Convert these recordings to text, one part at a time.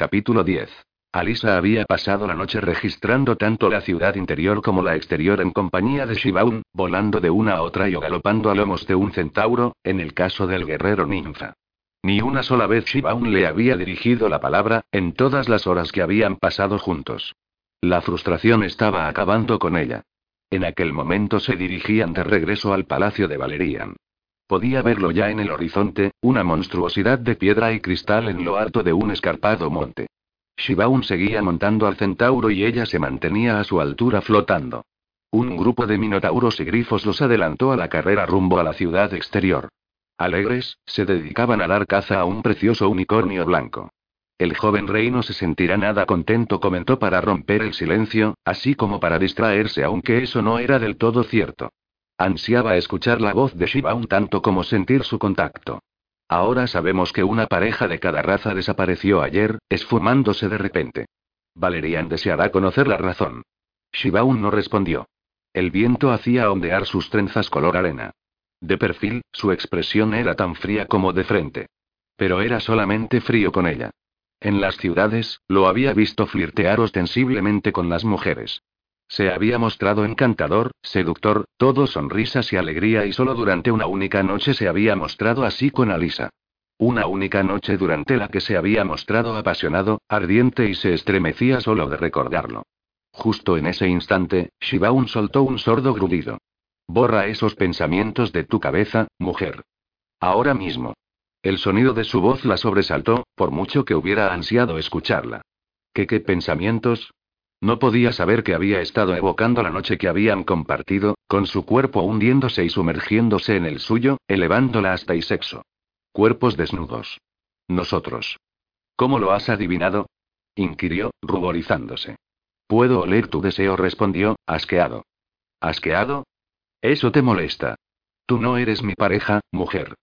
Capítulo 10. Alisa había pasado la noche registrando tanto la ciudad interior como la exterior en compañía de Shibaun, volando de una a otra y galopando a lomos de un centauro, en el caso del guerrero ninfa. Ni una sola vez Shibaun le había dirigido la palabra, en todas las horas que habían pasado juntos. La frustración estaba acabando con ella. En aquel momento se dirigían de regreso al palacio de Valerian. Podía verlo ya en el horizonte, una monstruosidad de piedra y cristal en lo alto de un escarpado monte. Shibaun seguía montando al centauro y ella se mantenía a su altura flotando. Un grupo de minotauros y grifos los adelantó a la carrera rumbo a la ciudad exterior. Alegres, se dedicaban a dar caza a un precioso unicornio blanco. El joven rey no se sentirá nada contento, comentó para romper el silencio, así como para distraerse, aunque eso no era del todo cierto. Ansiaba escuchar la voz de Shiba un tanto como sentir su contacto. Ahora sabemos que una pareja de cada raza desapareció ayer, esfumándose de repente. Valerian deseará conocer la razón. Shibaun no respondió. El viento hacía ondear sus trenzas color arena. De perfil, su expresión era tan fría como de frente. Pero era solamente frío con ella. En las ciudades, lo había visto flirtear ostensiblemente con las mujeres. Se había mostrado encantador, seductor, todo sonrisas y alegría y solo durante una única noche se había mostrado así con Alisa. Una única noche durante la que se había mostrado apasionado, ardiente y se estremecía solo de recordarlo. Justo en ese instante, Shibaun soltó un sordo grudido. Borra esos pensamientos de tu cabeza, mujer. Ahora mismo. El sonido de su voz la sobresaltó, por mucho que hubiera ansiado escucharla. ¿Qué qué pensamientos? No podía saber que había estado evocando la noche que habían compartido, con su cuerpo hundiéndose y sumergiéndose en el suyo, elevándola hasta y sexo. Cuerpos desnudos. Nosotros. ¿Cómo lo has adivinado? inquirió, ruborizándose. Puedo oler tu deseo, respondió, asqueado. ¿Asqueado? Eso te molesta. Tú no eres mi pareja, mujer.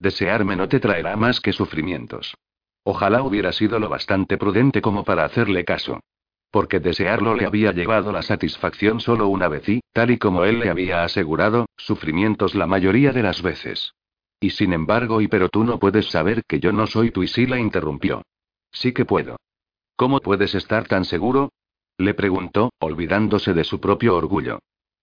Desearme no te traerá más que sufrimientos. Ojalá hubiera sido lo bastante prudente como para hacerle caso. Porque desearlo le había llevado la satisfacción solo una vez y, tal y como él le había asegurado, sufrimientos la mayoría de las veces. Y sin embargo, y pero tú no puedes saber que yo no soy tu y sí la interrumpió. Sí que puedo. ¿Cómo puedes estar tan seguro? Le preguntó, olvidándose de su propio orgullo.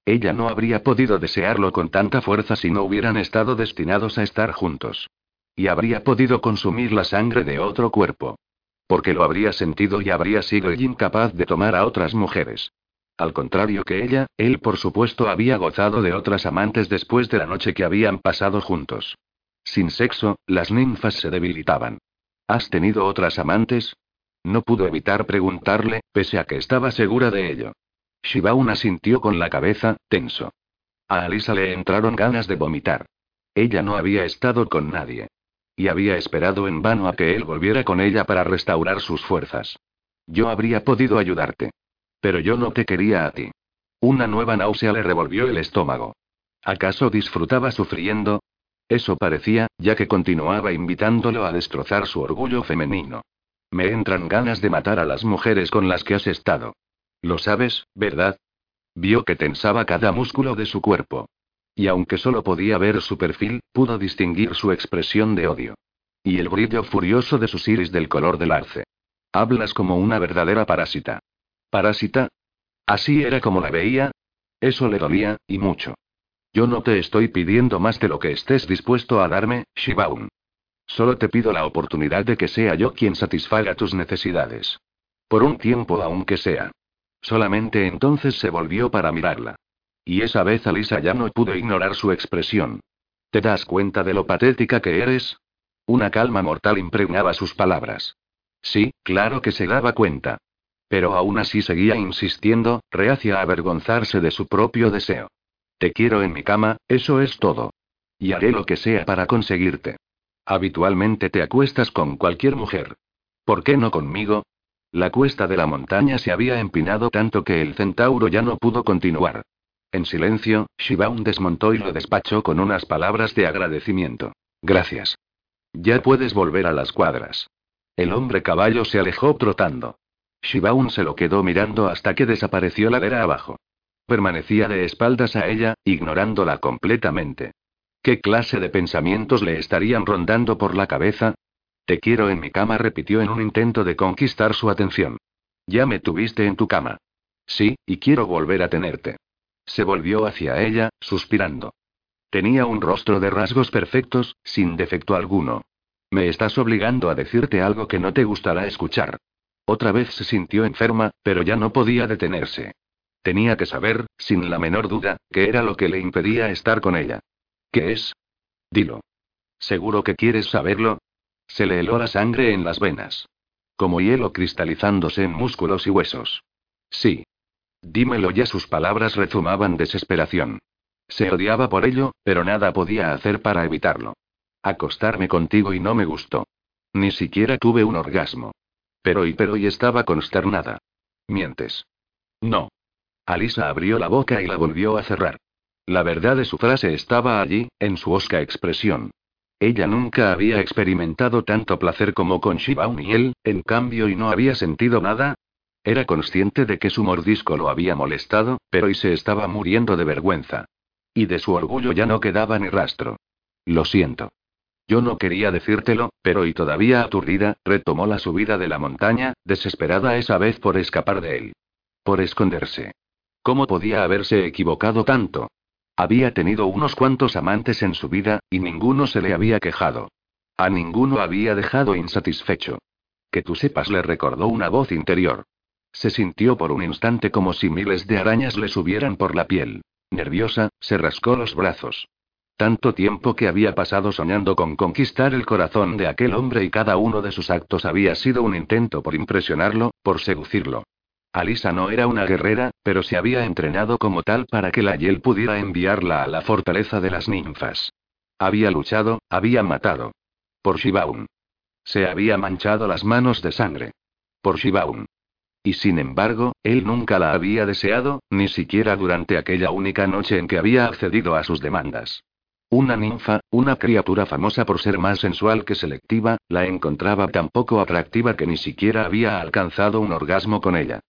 Ella no habría podido desearlo con tanta fuerza si no hubieran estado destinados a estar juntos. Y habría podido consumir la sangre de otro cuerpo. Porque lo habría sentido y habría sido incapaz de tomar a otras mujeres. Al contrario que ella, él por supuesto había gozado de otras amantes después de la noche que habían pasado juntos. Sin sexo, las ninfas se debilitaban. ¿Has tenido otras amantes? No pudo evitar preguntarle, pese a que estaba segura de ello. Shibaun asintió con la cabeza, tenso. A Alisa le entraron ganas de vomitar. Ella no había estado con nadie. Y había esperado en vano a que él volviera con ella para restaurar sus fuerzas. Yo habría podido ayudarte. Pero yo no te quería a ti. Una nueva náusea le revolvió el estómago. ¿Acaso disfrutaba sufriendo? Eso parecía, ya que continuaba invitándolo a destrozar su orgullo femenino. Me entran ganas de matar a las mujeres con las que has estado. Lo sabes, ¿verdad? Vio que tensaba cada músculo de su cuerpo. Y aunque solo podía ver su perfil, pudo distinguir su expresión de odio. Y el brillo furioso de sus iris del color del arce. Hablas como una verdadera parásita. ¿Parásita? Así era como la veía. Eso le dolía, y mucho. Yo no te estoy pidiendo más de lo que estés dispuesto a darme, Shibaun. Solo te pido la oportunidad de que sea yo quien satisfaga tus necesidades. Por un tiempo aunque sea. Solamente entonces se volvió para mirarla. Y esa vez Alisa ya no pudo ignorar su expresión. ¿Te das cuenta de lo patética que eres? Una calma mortal impregnaba sus palabras. Sí, claro que se daba cuenta. Pero aún así seguía insistiendo, reacia a avergonzarse de su propio deseo. Te quiero en mi cama, eso es todo. Y haré lo que sea para conseguirte. Habitualmente te acuestas con cualquier mujer. ¿Por qué no conmigo? La cuesta de la montaña se había empinado tanto que el centauro ya no pudo continuar. En silencio, Shibaun desmontó y lo despachó con unas palabras de agradecimiento. Gracias. Ya puedes volver a las cuadras. El hombre caballo se alejó trotando. Shibaun se lo quedó mirando hasta que desapareció ladera abajo. Permanecía de espaldas a ella, ignorándola completamente. ¿Qué clase de pensamientos le estarían rondando por la cabeza? Te quiero en mi cama, repitió en un intento de conquistar su atención. Ya me tuviste en tu cama. Sí, y quiero volver a tenerte. Se volvió hacia ella, suspirando. Tenía un rostro de rasgos perfectos, sin defecto alguno. Me estás obligando a decirte algo que no te gustará escuchar. Otra vez se sintió enferma, pero ya no podía detenerse. Tenía que saber, sin la menor duda, qué era lo que le impedía estar con ella. ¿Qué es? Dilo. ¿Seguro que quieres saberlo? Se le heló la sangre en las venas. Como hielo cristalizándose en músculos y huesos. Sí. Dímelo ya, sus palabras rezumaban desesperación. Se odiaba por ello, pero nada podía hacer para evitarlo. Acostarme contigo y no me gustó. Ni siquiera tuve un orgasmo. Pero y pero y estaba consternada. Mientes. No. Alisa abrió la boca y la volvió a cerrar. La verdad de su frase estaba allí, en su osca expresión. Ella nunca había experimentado tanto placer como con Shibaun y él, en cambio, y no había sentido nada. Era consciente de que su mordisco lo había molestado, pero y se estaba muriendo de vergüenza. Y de su orgullo ya no quedaba ni rastro. Lo siento. Yo no quería decírtelo, pero y todavía aturdida, retomó la subida de la montaña, desesperada esa vez por escapar de él. Por esconderse. ¿Cómo podía haberse equivocado tanto? Había tenido unos cuantos amantes en su vida, y ninguno se le había quejado. A ninguno había dejado insatisfecho. Que tú sepas, le recordó una voz interior. Se sintió por un instante como si miles de arañas le subieran por la piel. Nerviosa, se rascó los brazos. Tanto tiempo que había pasado soñando con conquistar el corazón de aquel hombre y cada uno de sus actos había sido un intento por impresionarlo, por seducirlo. Alisa no era una guerrera, pero se había entrenado como tal para que la Yel pudiera enviarla a la fortaleza de las ninfas. Había luchado, había matado. Por Shibaun. Se había manchado las manos de sangre. Por Shibaun. Y sin embargo, él nunca la había deseado, ni siquiera durante aquella única noche en que había accedido a sus demandas. Una ninfa, una criatura famosa por ser más sensual que selectiva, la encontraba tan poco atractiva que ni siquiera había alcanzado un orgasmo con ella.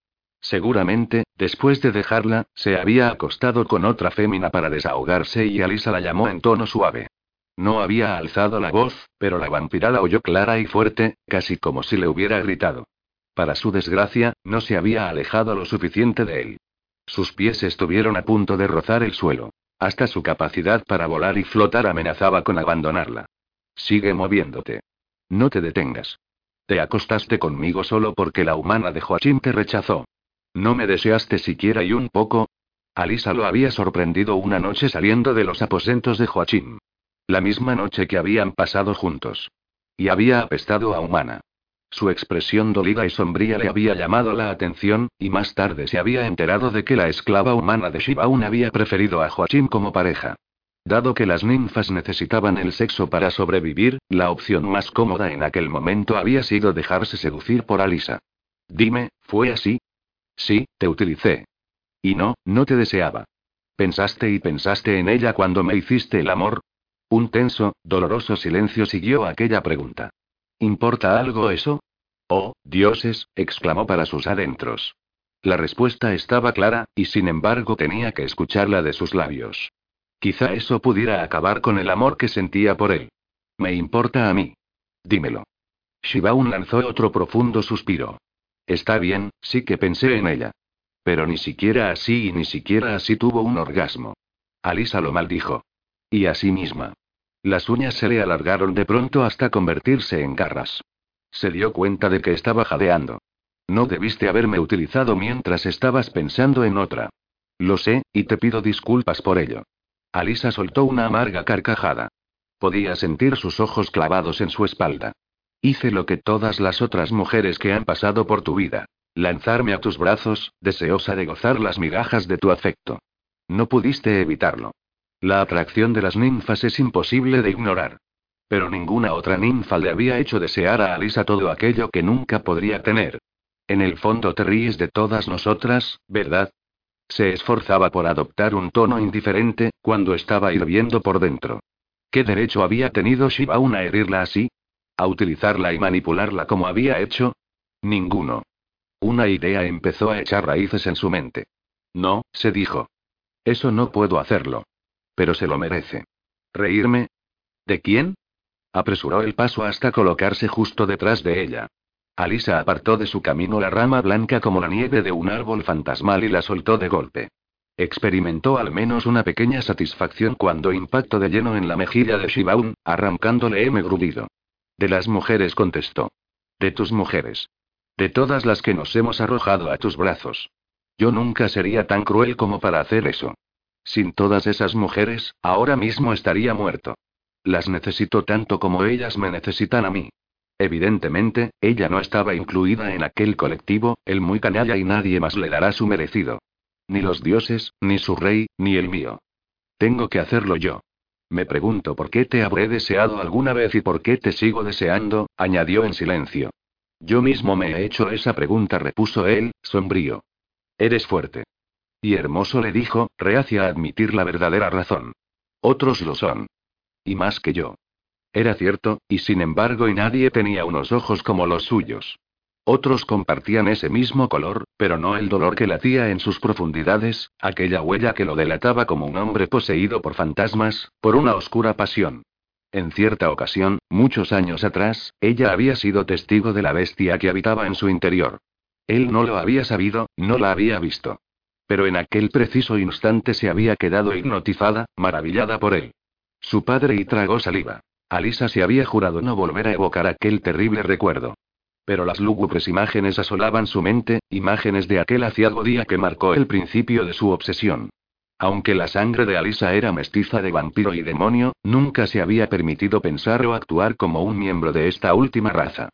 Seguramente, después de dejarla, se había acostado con otra fémina para desahogarse y Alisa la llamó en tono suave. No había alzado la voz, pero la vampira la oyó clara y fuerte, casi como si le hubiera gritado. Para su desgracia, no se había alejado lo suficiente de él. Sus pies estuvieron a punto de rozar el suelo. Hasta su capacidad para volar y flotar amenazaba con abandonarla. Sigue moviéndote. No te detengas. Te acostaste conmigo solo porque la humana de Joachim te rechazó. ¿No me deseaste siquiera y un poco? Alisa lo había sorprendido una noche saliendo de los aposentos de Joachim. La misma noche que habían pasado juntos. Y había apestado a humana. Su expresión dolida y sombría le había llamado la atención, y más tarde se había enterado de que la esclava humana de Shibaun había preferido a Joachim como pareja. Dado que las ninfas necesitaban el sexo para sobrevivir, la opción más cómoda en aquel momento había sido dejarse seducir por Alisa. Dime, ¿fue así? Sí, te utilicé. Y no, no te deseaba. ¿Pensaste y pensaste en ella cuando me hiciste el amor? Un tenso, doloroso silencio siguió aquella pregunta. ¿Importa algo eso? Oh, dioses, exclamó para sus adentros. La respuesta estaba clara, y sin embargo tenía que escucharla de sus labios. Quizá eso pudiera acabar con el amor que sentía por él. Me importa a mí. Dímelo. Shibaun lanzó otro profundo suspiro. Está bien, sí que pensé en ella. Pero ni siquiera así y ni siquiera así tuvo un orgasmo. Alisa lo maldijo. Y así misma. Las uñas se le alargaron de pronto hasta convertirse en garras. Se dio cuenta de que estaba jadeando. No debiste haberme utilizado mientras estabas pensando en otra. Lo sé, y te pido disculpas por ello. Alisa soltó una amarga carcajada. Podía sentir sus ojos clavados en su espalda. Hice lo que todas las otras mujeres que han pasado por tu vida. Lanzarme a tus brazos, deseosa de gozar las migajas de tu afecto. No pudiste evitarlo. La atracción de las ninfas es imposible de ignorar. Pero ninguna otra ninfa le había hecho desear a Alisa todo aquello que nunca podría tener. En el fondo te ríes de todas nosotras, ¿verdad? Se esforzaba por adoptar un tono indiferente, cuando estaba hirviendo por dentro. ¿Qué derecho había tenido Shibaun a herirla así? ¿A utilizarla y manipularla como había hecho? Ninguno. Una idea empezó a echar raíces en su mente. No, se dijo. Eso no puedo hacerlo. Pero se lo merece. ¿Reírme? ¿De quién? Apresuró el paso hasta colocarse justo detrás de ella. Alisa apartó de su camino la rama blanca como la nieve de un árbol fantasmal y la soltó de golpe. Experimentó al menos una pequeña satisfacción cuando impactó de lleno en la mejilla de Shibaun, arrancándole M grudido. De las mujeres contestó. De tus mujeres. De todas las que nos hemos arrojado a tus brazos. Yo nunca sería tan cruel como para hacer eso. Sin todas esas mujeres, ahora mismo estaría muerto. Las necesito tanto como ellas me necesitan a mí. Evidentemente, ella no estaba incluida en aquel colectivo, el muy canalla y nadie más le dará su merecido. Ni los dioses, ni su rey, ni el mío. Tengo que hacerlo yo. Me pregunto por qué te habré deseado alguna vez y por qué te sigo deseando, añadió en silencio. Yo mismo me he hecho esa pregunta, repuso él, sombrío. Eres fuerte. Y hermoso le dijo, reacia a admitir la verdadera razón. Otros lo son. Y más que yo. Era cierto, y sin embargo y nadie tenía unos ojos como los suyos. Otros compartían ese mismo color, pero no el dolor que latía en sus profundidades, aquella huella que lo delataba como un hombre poseído por fantasmas, por una oscura pasión. En cierta ocasión, muchos años atrás, ella había sido testigo de la bestia que habitaba en su interior. Él no lo había sabido, no la había visto. Pero en aquel preciso instante se había quedado hipnotizada, maravillada por él. Su padre y tragó saliva. Alisa se había jurado no volver a evocar aquel terrible recuerdo. Pero las lúgubres imágenes asolaban su mente, imágenes de aquel aciago día que marcó el principio de su obsesión. Aunque la sangre de Alisa era mestiza de vampiro y demonio, nunca se había permitido pensar o actuar como un miembro de esta última raza.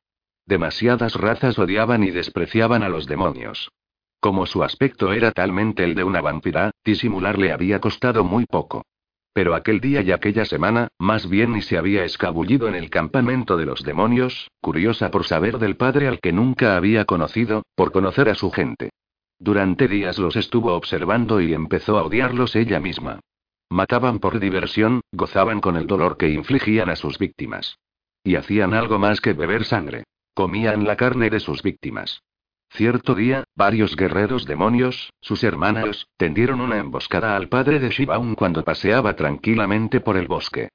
Demasiadas razas odiaban y despreciaban a los demonios. Como su aspecto era talmente el de una vampira, disimular le había costado muy poco. Pero aquel día y aquella semana, más bien ni se había escabullido en el campamento de los demonios, curiosa por saber del padre al que nunca había conocido, por conocer a su gente. Durante días los estuvo observando y empezó a odiarlos ella misma. Mataban por diversión, gozaban con el dolor que infligían a sus víctimas. Y hacían algo más que beber sangre. Comían la carne de sus víctimas. Cierto día, varios guerreros demonios, sus hermanos, tendieron una emboscada al padre de Shibaun cuando paseaba tranquilamente por el bosque.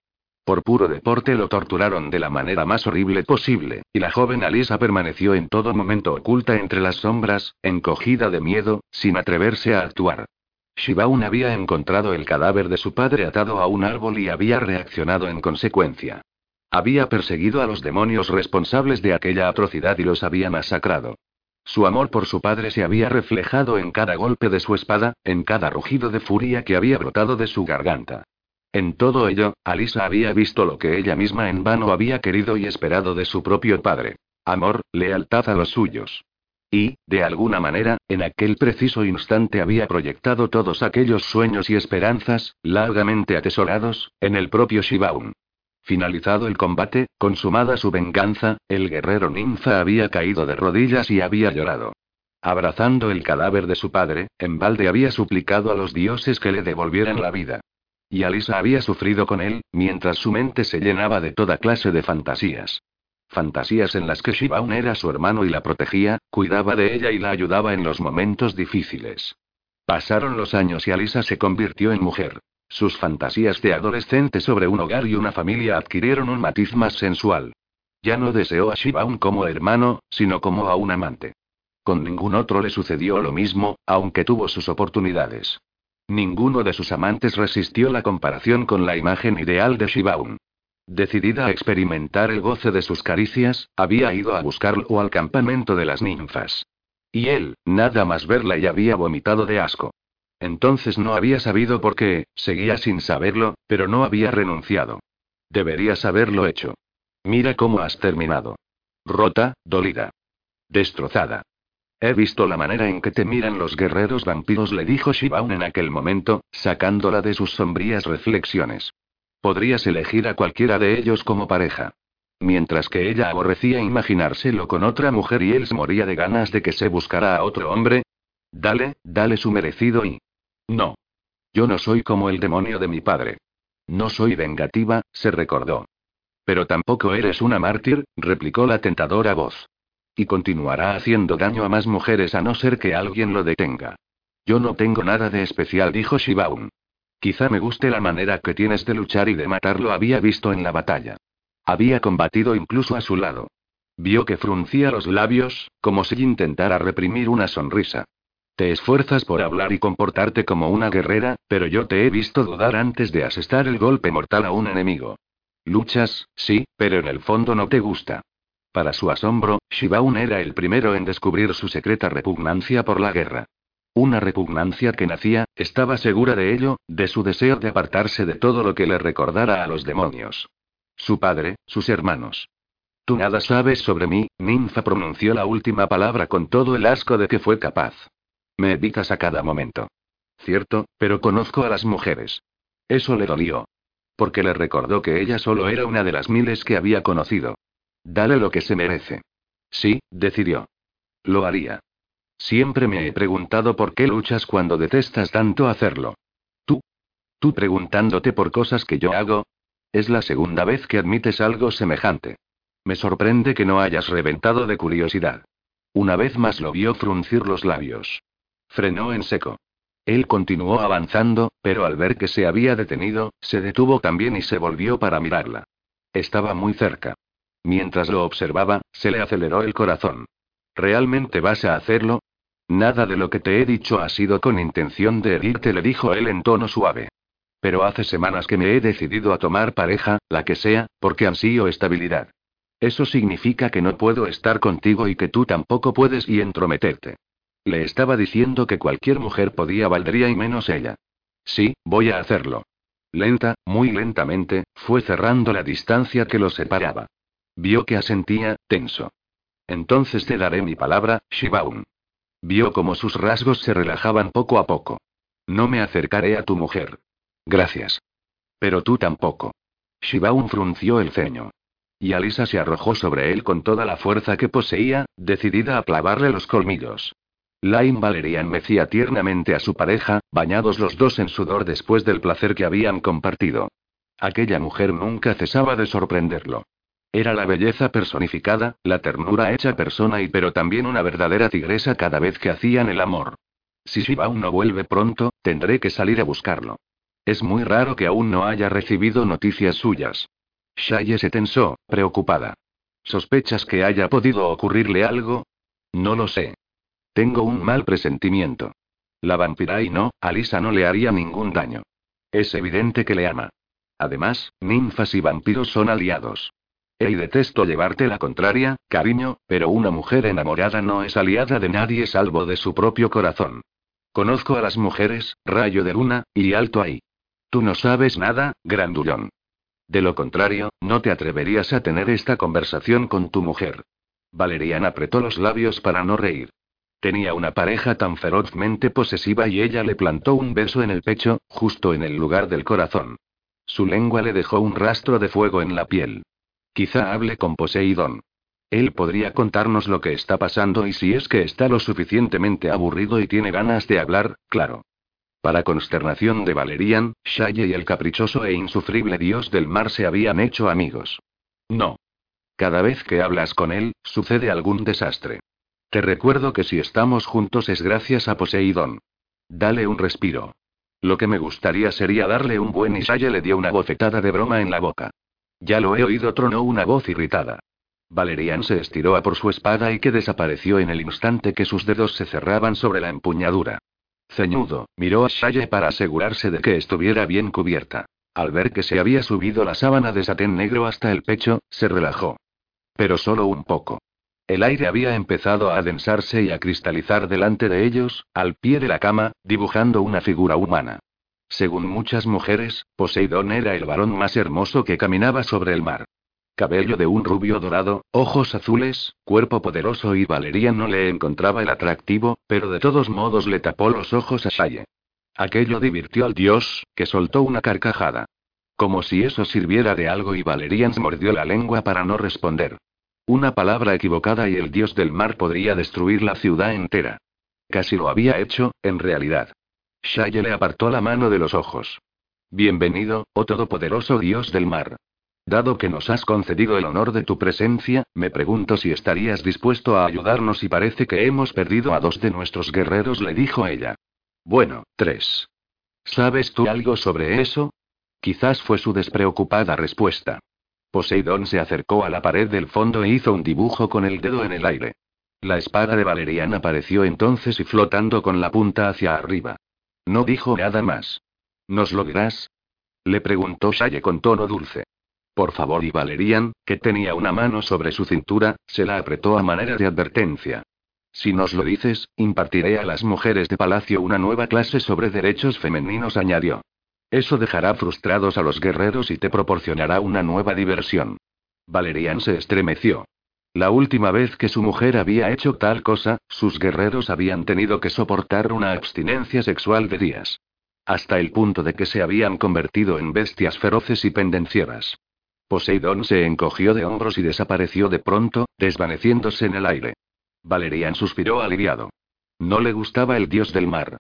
Por puro deporte lo torturaron de la manera más horrible posible, y la joven Alisa permaneció en todo momento oculta entre las sombras, encogida de miedo, sin atreverse a actuar. Shibaun había encontrado el cadáver de su padre atado a un árbol y había reaccionado en consecuencia. Había perseguido a los demonios responsables de aquella atrocidad y los había masacrado. Su amor por su padre se había reflejado en cada golpe de su espada, en cada rugido de furia que había brotado de su garganta. En todo ello, Alisa había visto lo que ella misma en vano había querido y esperado de su propio padre. Amor, lealtad a los suyos. Y, de alguna manera, en aquel preciso instante había proyectado todos aquellos sueños y esperanzas, largamente atesorados, en el propio Shibaun. Finalizado el combate, consumada su venganza, el guerrero ninfa había caído de rodillas y había llorado. Abrazando el cadáver de su padre, en balde había suplicado a los dioses que le devolvieran la vida. Y Alisa había sufrido con él, mientras su mente se llenaba de toda clase de fantasías. Fantasías en las que Shibaun era su hermano y la protegía, cuidaba de ella y la ayudaba en los momentos difíciles. Pasaron los años y Alisa se convirtió en mujer. Sus fantasías de adolescente sobre un hogar y una familia adquirieron un matiz más sensual. Ya no deseó a Shibaun como hermano, sino como a un amante. Con ningún otro le sucedió lo mismo, aunque tuvo sus oportunidades. Ninguno de sus amantes resistió la comparación con la imagen ideal de Shibaun. Decidida a experimentar el goce de sus caricias, había ido a buscarlo al campamento de las ninfas. Y él, nada más verla y había vomitado de asco. Entonces no había sabido por qué, seguía sin saberlo, pero no había renunciado. Deberías haberlo hecho. Mira cómo has terminado. Rota, dolida. Destrozada. He visto la manera en que te miran los guerreros vampiros, le dijo Shibaun en aquel momento, sacándola de sus sombrías reflexiones. Podrías elegir a cualquiera de ellos como pareja. Mientras que ella aborrecía imaginárselo con otra mujer y él se moría de ganas de que se buscara a otro hombre. Dale, dale su merecido y, no. Yo no soy como el demonio de mi padre. No soy vengativa, se recordó. Pero tampoco eres una mártir, replicó la tentadora voz. Y continuará haciendo daño a más mujeres a no ser que alguien lo detenga. Yo no tengo nada de especial, dijo Shibaun. Quizá me guste la manera que tienes de luchar y de matarlo había visto en la batalla. Había combatido incluso a su lado. Vio que fruncía los labios, como si intentara reprimir una sonrisa. Te esfuerzas por hablar y comportarte como una guerrera, pero yo te he visto dudar antes de asestar el golpe mortal a un enemigo. Luchas, sí, pero en el fondo no te gusta. Para su asombro, Shibaun era el primero en descubrir su secreta repugnancia por la guerra. Una repugnancia que nacía, estaba segura de ello, de su deseo de apartarse de todo lo que le recordara a los demonios. Su padre, sus hermanos. Tú nada sabes sobre mí, ninfa pronunció la última palabra con todo el asco de que fue capaz. Me evitas a cada momento. Cierto, pero conozco a las mujeres. Eso le dolió. Porque le recordó que ella solo era una de las miles que había conocido. Dale lo que se merece. Sí, decidió. Lo haría. Siempre me he preguntado por qué luchas cuando detestas tanto hacerlo. Tú. Tú preguntándote por cosas que yo hago. Es la segunda vez que admites algo semejante. Me sorprende que no hayas reventado de curiosidad. Una vez más lo vio fruncir los labios. Frenó en seco. Él continuó avanzando, pero al ver que se había detenido, se detuvo también y se volvió para mirarla. Estaba muy cerca. Mientras lo observaba, se le aceleró el corazón. ¿Realmente vas a hacerlo? Nada de lo que te he dicho ha sido con intención de herirte, le dijo él en tono suave. Pero hace semanas que me he decidido a tomar pareja, la que sea, porque ansío estabilidad. Eso significa que no puedo estar contigo y que tú tampoco puedes y entrometerte. Le estaba diciendo que cualquier mujer podía valdría y menos ella. Sí, voy a hacerlo. Lenta, muy lentamente, fue cerrando la distancia que los separaba. Vio que asentía, tenso. Entonces te daré mi palabra, Shibaun. Vio como sus rasgos se relajaban poco a poco. No me acercaré a tu mujer. Gracias. Pero tú tampoco. Shibaun frunció el ceño. Y Alisa se arrojó sobre él con toda la fuerza que poseía, decidida a clavarle los colmillos. Lain Valerian mecía tiernamente a su pareja, bañados los dos en sudor después del placer que habían compartido. Aquella mujer nunca cesaba de sorprenderlo. Era la belleza personificada, la ternura hecha persona y pero también una verdadera tigresa cada vez que hacían el amor. Si Shibao no vuelve pronto, tendré que salir a buscarlo. Es muy raro que aún no haya recibido noticias suyas. Shaye se tensó, preocupada. ¿Sospechas que haya podido ocurrirle algo? No lo sé. Tengo un mal presentimiento. La vampira y no, Alisa no le haría ningún daño. Es evidente que le ama. Además, ninfas y vampiros son aliados. Y detesto llevarte la contraria, cariño, pero una mujer enamorada no es aliada de nadie salvo de su propio corazón. Conozco a las mujeres, rayo de luna, y alto ahí. Tú no sabes nada, grandullón. De lo contrario, no te atreverías a tener esta conversación con tu mujer. Valerian apretó los labios para no reír. Tenía una pareja tan ferozmente posesiva y ella le plantó un beso en el pecho, justo en el lugar del corazón. Su lengua le dejó un rastro de fuego en la piel. Quizá hable con Poseidón. Él podría contarnos lo que está pasando y si es que está lo suficientemente aburrido y tiene ganas de hablar, claro. Para consternación de Valerian, Shaye y el caprichoso e insufrible dios del mar se habían hecho amigos. No. Cada vez que hablas con él, sucede algún desastre. Te recuerdo que si estamos juntos es gracias a Poseidón. Dale un respiro. Lo que me gustaría sería darle un buen y Shaye le dio una bofetada de broma en la boca. Ya lo he oído, tronó una voz irritada. Valerian se estiró a por su espada y que desapareció en el instante que sus dedos se cerraban sobre la empuñadura. Ceñudo, miró a Shaye para asegurarse de que estuviera bien cubierta. Al ver que se había subido la sábana de satén negro hasta el pecho, se relajó. Pero solo un poco. El aire había empezado a adensarse y a cristalizar delante de ellos, al pie de la cama, dibujando una figura humana. Según muchas mujeres, Poseidón era el varón más hermoso que caminaba sobre el mar. Cabello de un rubio dorado, ojos azules, cuerpo poderoso y Valeria no le encontraba el atractivo, pero de todos modos le tapó los ojos a Saye. Aquello divirtió al dios, que soltó una carcajada. Como si eso sirviera de algo y Valerian mordió la lengua para no responder. Una palabra equivocada y el dios del mar podría destruir la ciudad entera. Casi lo había hecho, en realidad. Shaye le apartó la mano de los ojos. Bienvenido, oh todopoderoso Dios del mar. Dado que nos has concedido el honor de tu presencia, me pregunto si estarías dispuesto a ayudarnos y parece que hemos perdido a dos de nuestros guerreros, le dijo ella. Bueno, tres. ¿Sabes tú algo sobre eso? Quizás fue su despreocupada respuesta. Poseidón se acercó a la pared del fondo e hizo un dibujo con el dedo en el aire. La espada de Valerian apareció entonces y flotando con la punta hacia arriba. No dijo nada más. ¿Nos lo dirás? Le preguntó Shaye con tono dulce. Por favor, y Valerian, que tenía una mano sobre su cintura, se la apretó a manera de advertencia. Si nos lo dices, impartiré a las mujeres de palacio una nueva clase sobre derechos femeninos, añadió. Eso dejará frustrados a los guerreros y te proporcionará una nueva diversión. Valerian se estremeció. La última vez que su mujer había hecho tal cosa, sus guerreros habían tenido que soportar una abstinencia sexual de días. Hasta el punto de que se habían convertido en bestias feroces y pendencieras. Poseidón se encogió de hombros y desapareció de pronto, desvaneciéndose en el aire. Valerian suspiró aliviado. No le gustaba el dios del mar.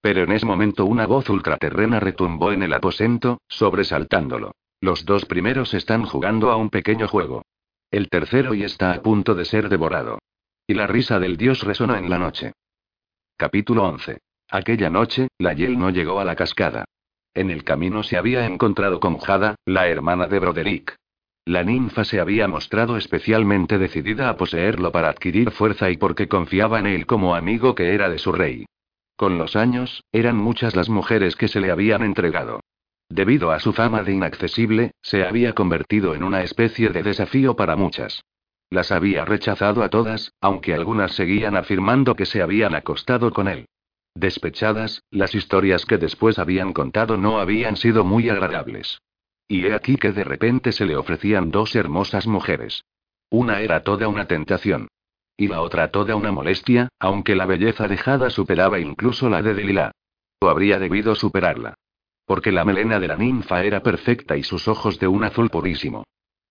Pero en ese momento una voz ultraterrena retumbó en el aposento, sobresaltándolo. Los dos primeros están jugando a un pequeño juego. El tercero y está a punto de ser devorado. Y la risa del dios resonó en la noche. Capítulo 11. Aquella noche, la Yel no llegó a la cascada. En el camino se había encontrado con Jada, la hermana de Broderick. La ninfa se había mostrado especialmente decidida a poseerlo para adquirir fuerza y porque confiaba en él como amigo que era de su rey. Con los años, eran muchas las mujeres que se le habían entregado. Debido a su fama de inaccesible, se había convertido en una especie de desafío para muchas. Las había rechazado a todas, aunque algunas seguían afirmando que se habían acostado con él. Despechadas, las historias que después habían contado no habían sido muy agradables. Y he aquí que de repente se le ofrecían dos hermosas mujeres. Una era toda una tentación. Y la otra toda una molestia, aunque la belleza dejada superaba incluso la de Delilah. O habría debido superarla. Porque la melena de la ninfa era perfecta y sus ojos de un azul purísimo.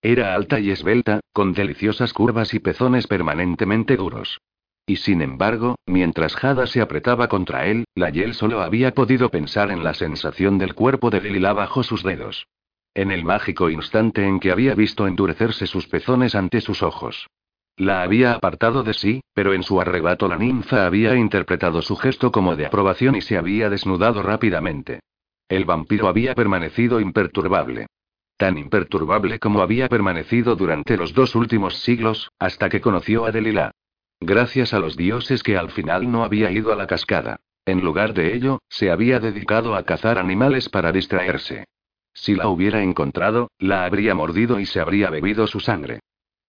Era alta y esbelta, con deliciosas curvas y pezones permanentemente duros. Y sin embargo, mientras Jada se apretaba contra él, la Yel solo había podido pensar en la sensación del cuerpo de Lilila bajo sus dedos. En el mágico instante en que había visto endurecerse sus pezones ante sus ojos. La había apartado de sí, pero en su arrebato la ninfa había interpretado su gesto como de aprobación y se había desnudado rápidamente. El vampiro había permanecido imperturbable. Tan imperturbable como había permanecido durante los dos últimos siglos, hasta que conoció a Delilah. Gracias a los dioses que al final no había ido a la cascada. En lugar de ello, se había dedicado a cazar animales para distraerse. Si la hubiera encontrado, la habría mordido y se habría bebido su sangre.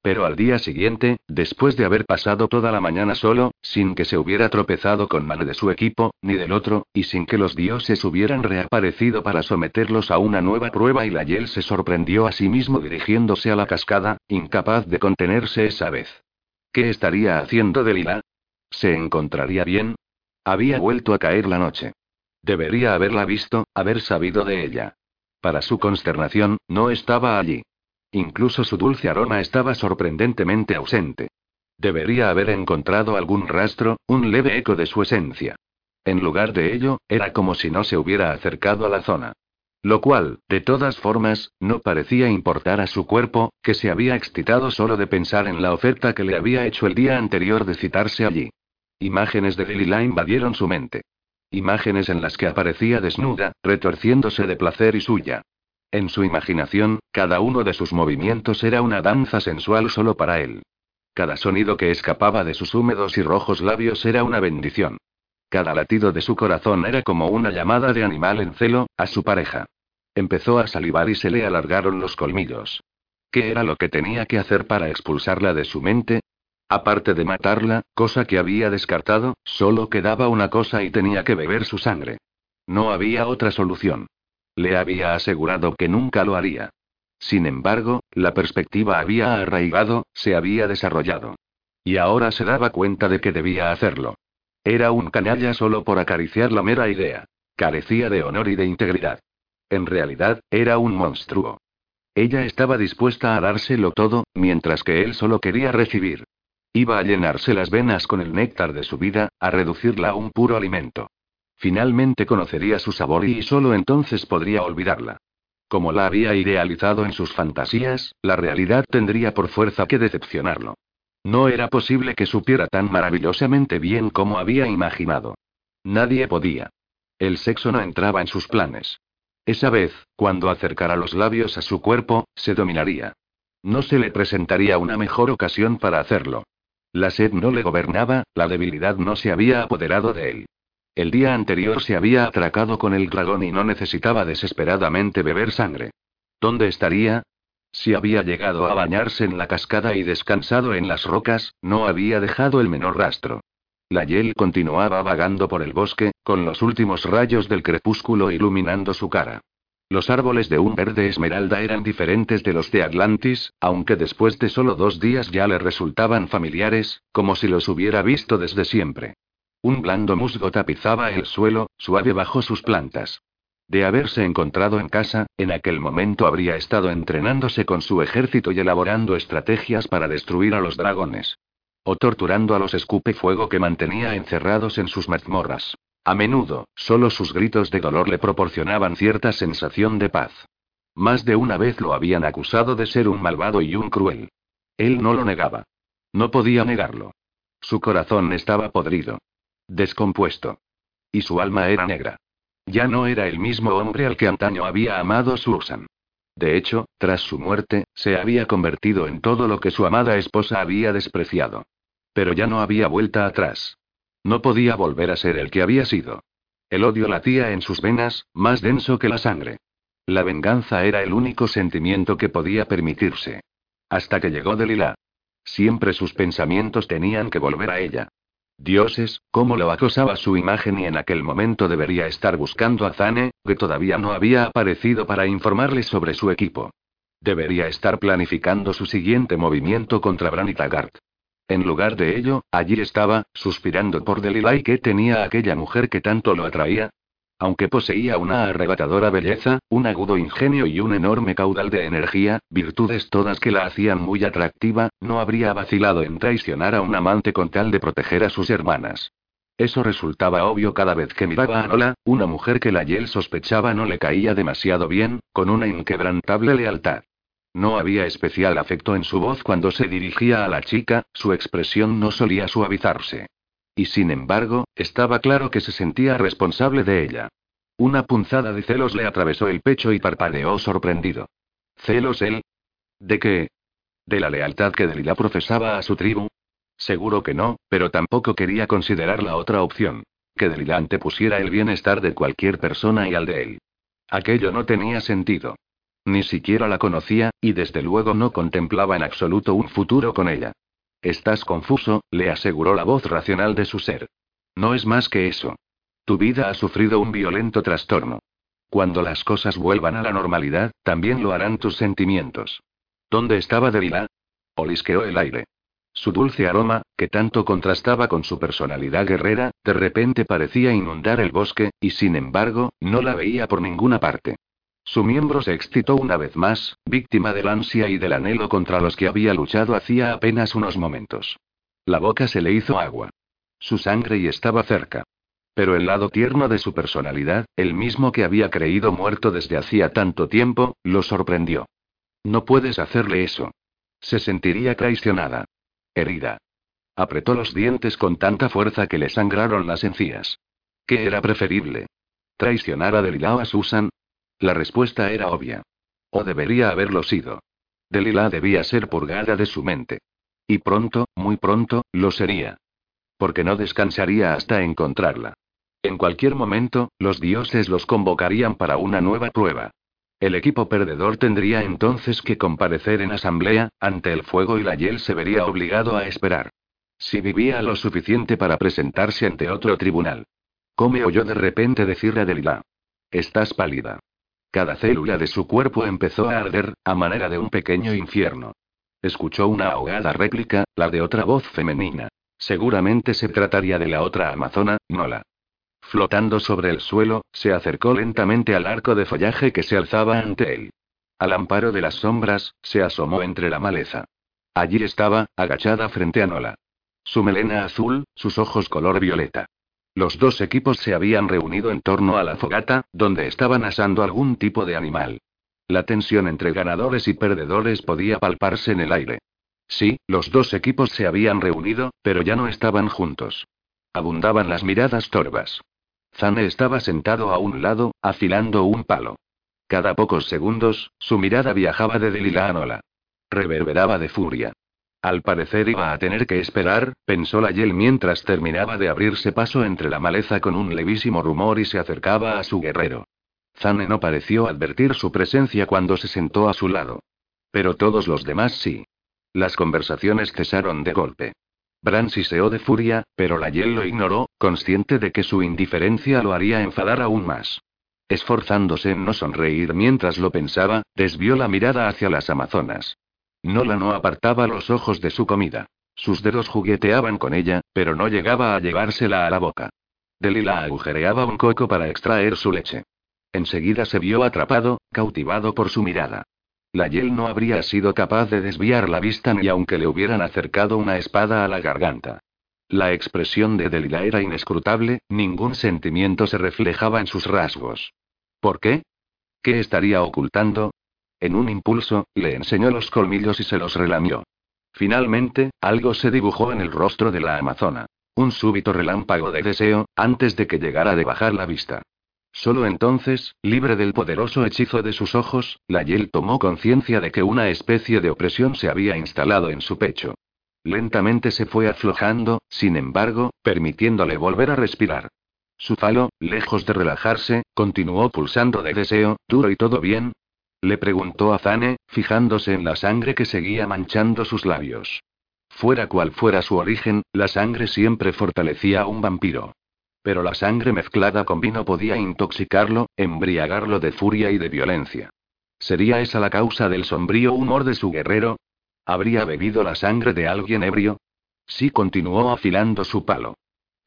Pero al día siguiente, después de haber pasado toda la mañana solo, sin que se hubiera tropezado con mano de su equipo, ni del otro, y sin que los dioses hubieran reaparecido para someterlos a una nueva prueba y la Yel se sorprendió a sí mismo dirigiéndose a la cascada, incapaz de contenerse esa vez. ¿Qué estaría haciendo Delila? ¿Se encontraría bien? Había vuelto a caer la noche. Debería haberla visto, haber sabido de ella. Para su consternación, no estaba allí. Incluso su dulce aroma estaba sorprendentemente ausente. Debería haber encontrado algún rastro, un leve eco de su esencia. En lugar de ello, era como si no se hubiera acercado a la zona. Lo cual, de todas formas, no parecía importar a su cuerpo, que se había excitado solo de pensar en la oferta que le había hecho el día anterior de citarse allí. Imágenes de Lily invadieron su mente. Imágenes en las que aparecía desnuda, retorciéndose de placer y suya. En su imaginación, cada uno de sus movimientos era una danza sensual solo para él. Cada sonido que escapaba de sus húmedos y rojos labios era una bendición. Cada latido de su corazón era como una llamada de animal en celo, a su pareja. Empezó a salivar y se le alargaron los colmillos. ¿Qué era lo que tenía que hacer para expulsarla de su mente? Aparte de matarla, cosa que había descartado, solo quedaba una cosa y tenía que beber su sangre. No había otra solución. Le había asegurado que nunca lo haría. Sin embargo, la perspectiva había arraigado, se había desarrollado. Y ahora se daba cuenta de que debía hacerlo. Era un canalla solo por acariciar la mera idea. Carecía de honor y de integridad. En realidad, era un monstruo. Ella estaba dispuesta a dárselo todo, mientras que él solo quería recibir. Iba a llenarse las venas con el néctar de su vida, a reducirla a un puro alimento. Finalmente conocería su sabor y solo entonces podría olvidarla. Como la había idealizado en sus fantasías, la realidad tendría por fuerza que decepcionarlo. No era posible que supiera tan maravillosamente bien como había imaginado. Nadie podía. El sexo no entraba en sus planes. Esa vez, cuando acercara los labios a su cuerpo, se dominaría. No se le presentaría una mejor ocasión para hacerlo. La sed no le gobernaba, la debilidad no se había apoderado de él. El día anterior se había atracado con el dragón y no necesitaba desesperadamente beber sangre. ¿Dónde estaría? Si había llegado a bañarse en la cascada y descansado en las rocas, no había dejado el menor rastro. La hiel continuaba vagando por el bosque, con los últimos rayos del crepúsculo iluminando su cara. Los árboles de un verde esmeralda eran diferentes de los de Atlantis, aunque después de solo dos días ya le resultaban familiares, como si los hubiera visto desde siempre. Un blando musgo tapizaba el suelo, suave bajo sus plantas. De haberse encontrado en casa, en aquel momento habría estado entrenándose con su ejército y elaborando estrategias para destruir a los dragones. O torturando a los escupe-fuego que mantenía encerrados en sus mazmorras. A menudo, solo sus gritos de dolor le proporcionaban cierta sensación de paz. Más de una vez lo habían acusado de ser un malvado y un cruel. Él no lo negaba. No podía negarlo. Su corazón estaba podrido. Descompuesto. Y su alma era negra. Ya no era el mismo hombre al que antaño había amado Susan. De hecho, tras su muerte, se había convertido en todo lo que su amada esposa había despreciado. Pero ya no había vuelta atrás. No podía volver a ser el que había sido. El odio latía en sus venas, más denso que la sangre. La venganza era el único sentimiento que podía permitirse. Hasta que llegó Delilah. Siempre sus pensamientos tenían que volver a ella. Dioses, cómo lo acosaba su imagen y en aquel momento debería estar buscando a Zane, que todavía no había aparecido para informarle sobre su equipo. Debería estar planificando su siguiente movimiento contra Bran y Taggart. En lugar de ello, allí estaba, suspirando por Delilah y que tenía aquella mujer que tanto lo atraía. Aunque poseía una arrebatadora belleza, un agudo ingenio y un enorme caudal de energía, virtudes todas que la hacían muy atractiva, no habría vacilado en traicionar a un amante con tal de proteger a sus hermanas. Eso resultaba obvio cada vez que miraba a Nola, una mujer que la Yel sospechaba no le caía demasiado bien, con una inquebrantable lealtad. No había especial afecto en su voz cuando se dirigía a la chica, su expresión no solía suavizarse. Y sin embargo, estaba claro que se sentía responsable de ella. Una punzada de celos le atravesó el pecho y parpadeó sorprendido. ¿Celos él? ¿De qué? ¿De la lealtad que Delilah profesaba a su tribu? Seguro que no, pero tampoco quería considerar la otra opción. Que Delilah antepusiera el bienestar de cualquier persona y al de él. Aquello no tenía sentido. Ni siquiera la conocía, y desde luego no contemplaba en absoluto un futuro con ella. Estás confuso, le aseguró la voz racional de su ser. No es más que eso. Tu vida ha sufrido un violento trastorno. Cuando las cosas vuelvan a la normalidad, también lo harán tus sentimientos. ¿Dónde estaba Delilah? Olisqueó el aire. Su dulce aroma, que tanto contrastaba con su personalidad guerrera, de repente parecía inundar el bosque, y sin embargo, no la veía por ninguna parte. Su miembro se excitó una vez más, víctima del ansia y del anhelo contra los que había luchado hacía apenas unos momentos. La boca se le hizo agua. Su sangre y estaba cerca. Pero el lado tierno de su personalidad, el mismo que había creído muerto desde hacía tanto tiempo, lo sorprendió. No puedes hacerle eso. Se sentiría traicionada. Herida. Apretó los dientes con tanta fuerza que le sangraron las encías. ¿Qué era preferible? ¿Traicionar a Delilah o a Susan? La respuesta era obvia. O debería haberlo sido. Delilah debía ser purgada de su mente. Y pronto, muy pronto, lo sería. Porque no descansaría hasta encontrarla. En cualquier momento, los dioses los convocarían para una nueva prueba. El equipo perdedor tendría entonces que comparecer en asamblea, ante el fuego y la hiel se vería obligado a esperar. Si vivía lo suficiente para presentarse ante otro tribunal. Come oyó de repente decirle a Delilah. Estás pálida. Cada célula de su cuerpo empezó a arder, a manera de un pequeño infierno. Escuchó una ahogada réplica, la de otra voz femenina. Seguramente se trataría de la otra amazona, Nola. Flotando sobre el suelo, se acercó lentamente al arco de follaje que se alzaba ante él. Al amparo de las sombras, se asomó entre la maleza. Allí estaba, agachada frente a Nola. Su melena azul, sus ojos color violeta. Los dos equipos se habían reunido en torno a la fogata, donde estaban asando algún tipo de animal. La tensión entre ganadores y perdedores podía palparse en el aire. Sí, los dos equipos se habían reunido, pero ya no estaban juntos. Abundaban las miradas torvas. Zane estaba sentado a un lado, afilando un palo. Cada pocos segundos, su mirada viajaba de Delilah a Nola. reverberaba de furia. Al parecer iba a tener que esperar, pensó la Yel mientras terminaba de abrirse paso entre la maleza con un levísimo rumor y se acercaba a su guerrero. Zane no pareció advertir su presencia cuando se sentó a su lado. Pero todos los demás sí. Las conversaciones cesaron de golpe. Bran siseó de furia, pero la Yel lo ignoró, consciente de que su indiferencia lo haría enfadar aún más. Esforzándose en no sonreír mientras lo pensaba, desvió la mirada hacia las amazonas. Nola no apartaba los ojos de su comida. Sus dedos jugueteaban con ella, pero no llegaba a llevársela a la boca. Delila agujereaba un coco para extraer su leche. Enseguida se vio atrapado, cautivado por su mirada. La Yel no habría sido capaz de desviar la vista ni aunque le hubieran acercado una espada a la garganta. La expresión de Delila era inescrutable, ningún sentimiento se reflejaba en sus rasgos. ¿Por qué? ¿Qué estaría ocultando? En un impulso, le enseñó los colmillos y se los relamió. Finalmente, algo se dibujó en el rostro de la amazona. Un súbito relámpago de deseo, antes de que llegara de bajar la vista. Solo entonces, libre del poderoso hechizo de sus ojos, la Yel tomó conciencia de que una especie de opresión se había instalado en su pecho. Lentamente se fue aflojando, sin embargo, permitiéndole volver a respirar. Su falo, lejos de relajarse, continuó pulsando de deseo, duro y todo bien, le preguntó a Zane, fijándose en la sangre que seguía manchando sus labios. Fuera cual fuera su origen, la sangre siempre fortalecía a un vampiro. Pero la sangre mezclada con vino podía intoxicarlo, embriagarlo de furia y de violencia. ¿Sería esa la causa del sombrío humor de su guerrero? ¿Habría bebido la sangre de alguien ebrio? Sí continuó afilando su palo.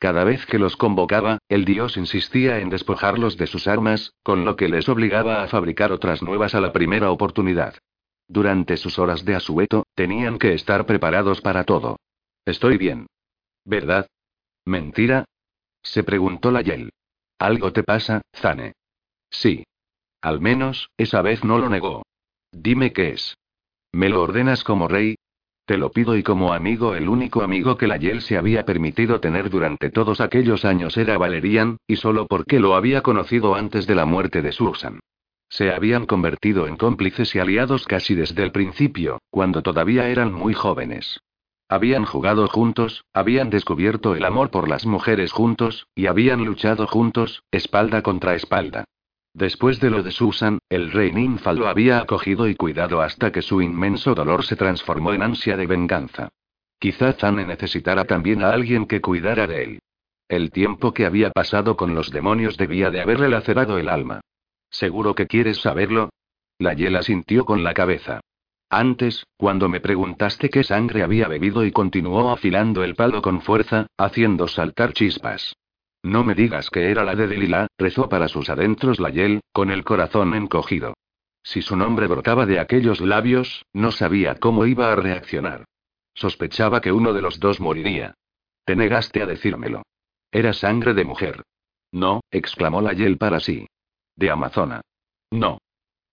Cada vez que los convocaba, el dios insistía en despojarlos de sus armas, con lo que les obligaba a fabricar otras nuevas a la primera oportunidad. Durante sus horas de asueto, tenían que estar preparados para todo. Estoy bien. ¿Verdad? ¿Mentira? Se preguntó la Yel. ¿Algo te pasa, Zane? Sí. Al menos, esa vez no lo negó. Dime qué es. ¿Me lo ordenas como rey? Te lo pido y como amigo, el único amigo que la Yel se había permitido tener durante todos aquellos años era Valerian, y solo porque lo había conocido antes de la muerte de Susan. Se habían convertido en cómplices y aliados casi desde el principio, cuando todavía eran muy jóvenes. Habían jugado juntos, habían descubierto el amor por las mujeres juntos, y habían luchado juntos, espalda contra espalda. Después de lo de Susan, el rey ninfa lo había acogido y cuidado hasta que su inmenso dolor se transformó en ansia de venganza. Quizá Zane necesitara también a alguien que cuidara de él. El tiempo que había pasado con los demonios debía de haberle lacerado el alma. ¿Seguro que quieres saberlo? La Yela sintió con la cabeza. Antes, cuando me preguntaste qué sangre había bebido y continuó afilando el palo con fuerza, haciendo saltar chispas. No me digas que era la de Delila, rezó para sus adentros la Yel, con el corazón encogido. Si su nombre brotaba de aquellos labios, no sabía cómo iba a reaccionar. Sospechaba que uno de los dos moriría. Te negaste a decírmelo. Era sangre de mujer. No, exclamó la Yel para sí. De Amazona. No.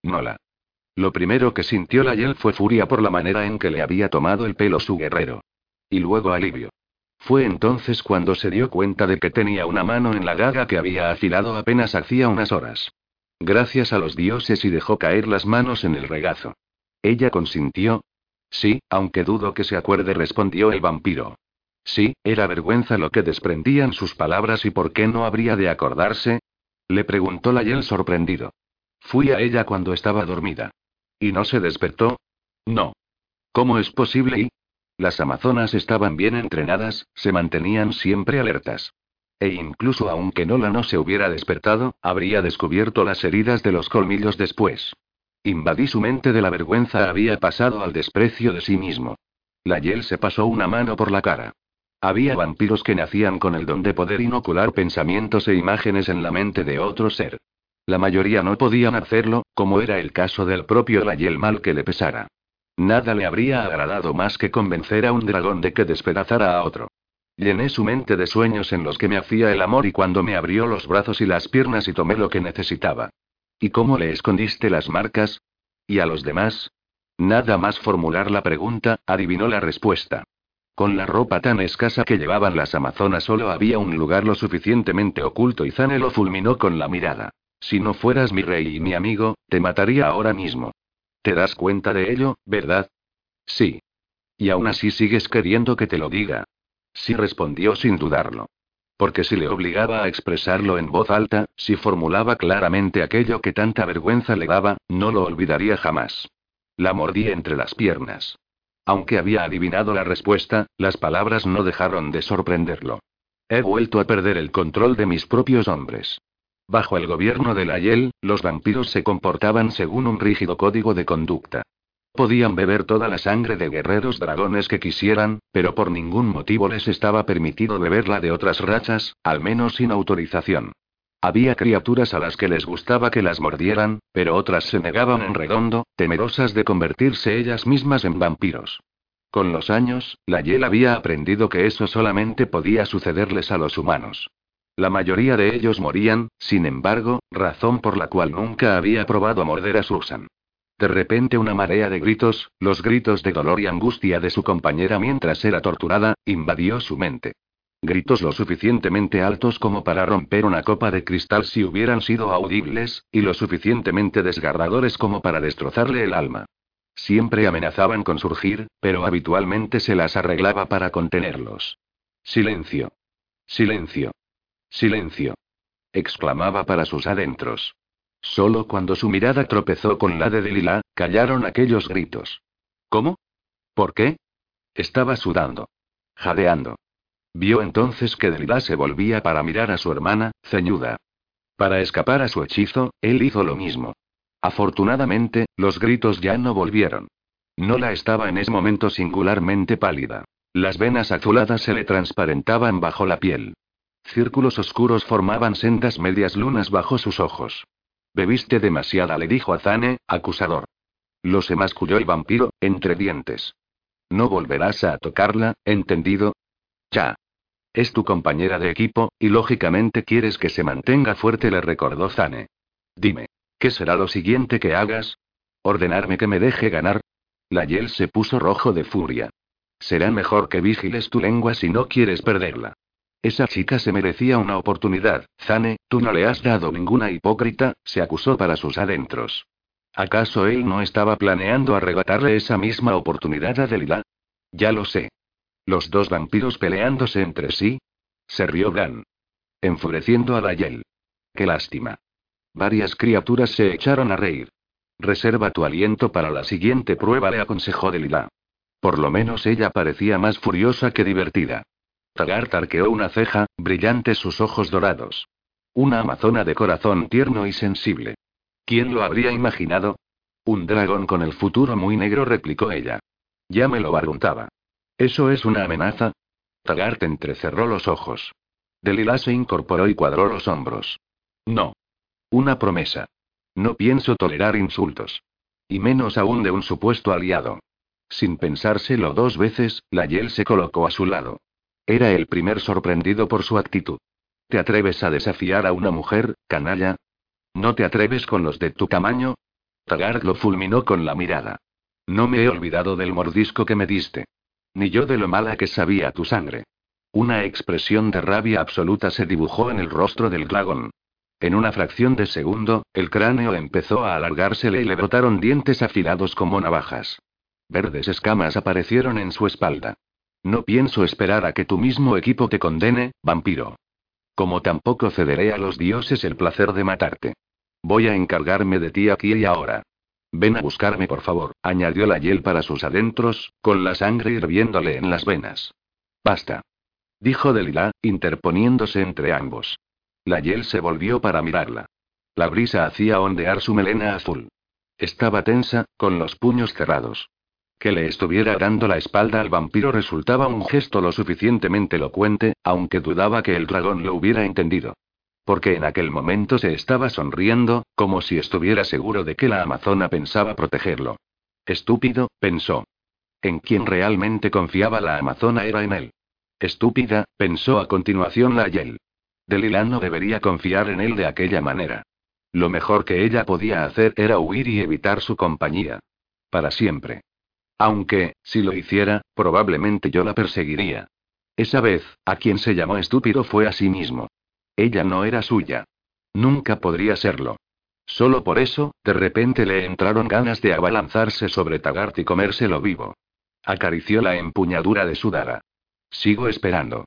Nola. Lo primero que sintió la Yel fue furia por la manera en que le había tomado el pelo su guerrero. Y luego alivio. Fue entonces cuando se dio cuenta de que tenía una mano en la gaga que había afilado apenas hacía unas horas. Gracias a los dioses y dejó caer las manos en el regazo. Ella consintió. Sí, aunque dudo que se acuerde, respondió el vampiro. Sí, era vergüenza lo que desprendían sus palabras y por qué no habría de acordarse. Le preguntó la Yel sorprendido. Fui a ella cuando estaba dormida. ¿Y no se despertó? No. ¿Cómo es posible y? Las amazonas estaban bien entrenadas, se mantenían siempre alertas. E incluso aunque Nola no se hubiera despertado, habría descubierto las heridas de los colmillos después. Invadí su mente de la vergüenza, había pasado al desprecio de sí mismo. La Yel se pasó una mano por la cara. Había vampiros que nacían con el don de poder inocular pensamientos e imágenes en la mente de otro ser. La mayoría no podían hacerlo, como era el caso del propio Layel mal que le pesara. Nada le habría agradado más que convencer a un dragón de que despedazara a otro. Llené su mente de sueños en los que me hacía el amor y cuando me abrió los brazos y las piernas y tomé lo que necesitaba. ¿Y cómo le escondiste las marcas? ¿Y a los demás? Nada más formular la pregunta, adivinó la respuesta. Con la ropa tan escasa que llevaban las amazonas solo había un lugar lo suficientemente oculto y Zane lo fulminó con la mirada. Si no fueras mi rey y mi amigo, te mataría ahora mismo. ¿Te das cuenta de ello, verdad? Sí. Y aún así sigues queriendo que te lo diga. Sí respondió sin dudarlo. Porque si le obligaba a expresarlo en voz alta, si formulaba claramente aquello que tanta vergüenza le daba, no lo olvidaría jamás. La mordí entre las piernas. Aunque había adivinado la respuesta, las palabras no dejaron de sorprenderlo. He vuelto a perder el control de mis propios hombres. Bajo el gobierno de Layel, los vampiros se comportaban según un rígido código de conducta. Podían beber toda la sangre de guerreros dragones que quisieran, pero por ningún motivo les estaba permitido beberla de otras rachas, al menos sin autorización. Había criaturas a las que les gustaba que las mordieran, pero otras se negaban en redondo, temerosas de convertirse ellas mismas en vampiros. Con los años, la Yel había aprendido que eso solamente podía sucederles a los humanos. La mayoría de ellos morían, sin embargo, razón por la cual nunca había probado a morder a Susan. De repente una marea de gritos, los gritos de dolor y angustia de su compañera mientras era torturada, invadió su mente. Gritos lo suficientemente altos como para romper una copa de cristal si hubieran sido audibles, y lo suficientemente desgarradores como para destrozarle el alma. Siempre amenazaban con surgir, pero habitualmente se las arreglaba para contenerlos. Silencio. Silencio. Silencio. exclamaba para sus adentros. Solo cuando su mirada tropezó con la de Delila, callaron aquellos gritos. ¿Cómo? ¿Por qué? Estaba sudando. Jadeando. Vio entonces que Delila se volvía para mirar a su hermana, ceñuda. Para escapar a su hechizo, él hizo lo mismo. Afortunadamente, los gritos ya no volvieron. Nola estaba en ese momento singularmente pálida. Las venas azuladas se le transparentaban bajo la piel. Círculos oscuros formaban sendas medias lunas bajo sus ojos. Bebiste demasiada, le dijo a Zane, acusador. Lo se masculló el vampiro, entre dientes. No volverás a tocarla, ¿entendido? Ya. Es tu compañera de equipo, y lógicamente quieres que se mantenga fuerte, le recordó Zane. Dime, ¿qué será lo siguiente que hagas? ¿Ordenarme que me deje ganar? La Yel se puso rojo de furia. Será mejor que vigiles tu lengua si no quieres perderla. Esa chica se merecía una oportunidad, Zane, tú no le has dado ninguna hipócrita, se acusó para sus adentros. ¿Acaso él no estaba planeando arrebatarle esa misma oportunidad a Delilah? Ya lo sé. Los dos vampiros peleándose entre sí. Se rió Bran. Enfureciendo a Dayel. Qué lástima. Varias criaturas se echaron a reír. Reserva tu aliento para la siguiente prueba, le aconsejó Delilah. Por lo menos ella parecía más furiosa que divertida. Taggart arqueó una ceja, brillantes sus ojos dorados. Una amazona de corazón tierno y sensible. ¿Quién lo habría imaginado? Un dragón con el futuro muy negro, replicó ella. Ya me lo barruntaba. ¿Eso es una amenaza? Taggart entrecerró los ojos. Delilah se incorporó y cuadró los hombros. No. Una promesa. No pienso tolerar insultos. Y menos aún de un supuesto aliado. Sin pensárselo dos veces, la Yel se colocó a su lado. Era el primer sorprendido por su actitud. ¿Te atreves a desafiar a una mujer, canalla? ¿No te atreves con los de tu tamaño? Taggart lo fulminó con la mirada. No me he olvidado del mordisco que me diste. Ni yo de lo mala que sabía tu sangre. Una expresión de rabia absoluta se dibujó en el rostro del dragón. En una fracción de segundo, el cráneo empezó a alargársele y le brotaron dientes afilados como navajas. Verdes escamas aparecieron en su espalda. No pienso esperar a que tu mismo equipo te condene, vampiro. Como tampoco cederé a los dioses el placer de matarte. Voy a encargarme de ti aquí y ahora. Ven a buscarme, por favor, añadió la hiel para sus adentros, con la sangre hirviéndole en las venas. Basta. Dijo Delilah, interponiéndose entre ambos. La hiel se volvió para mirarla. La brisa hacía ondear su melena azul. Estaba tensa, con los puños cerrados. Que le estuviera dando la espalda al vampiro resultaba un gesto lo suficientemente elocuente, aunque dudaba que el dragón lo hubiera entendido. Porque en aquel momento se estaba sonriendo, como si estuviera seguro de que la amazona pensaba protegerlo. Estúpido, pensó. En quien realmente confiaba la amazona era en él. Estúpida, pensó a continuación la Yel. Delilah no debería confiar en él de aquella manera. Lo mejor que ella podía hacer era huir y evitar su compañía. Para siempre. Aunque, si lo hiciera, probablemente yo la perseguiría. Esa vez, a quien se llamó estúpido fue a sí mismo. Ella no era suya. Nunca podría serlo. Solo por eso, de repente le entraron ganas de abalanzarse sobre Taggart y comérselo vivo. Acarició la empuñadura de su daga. Sigo esperando.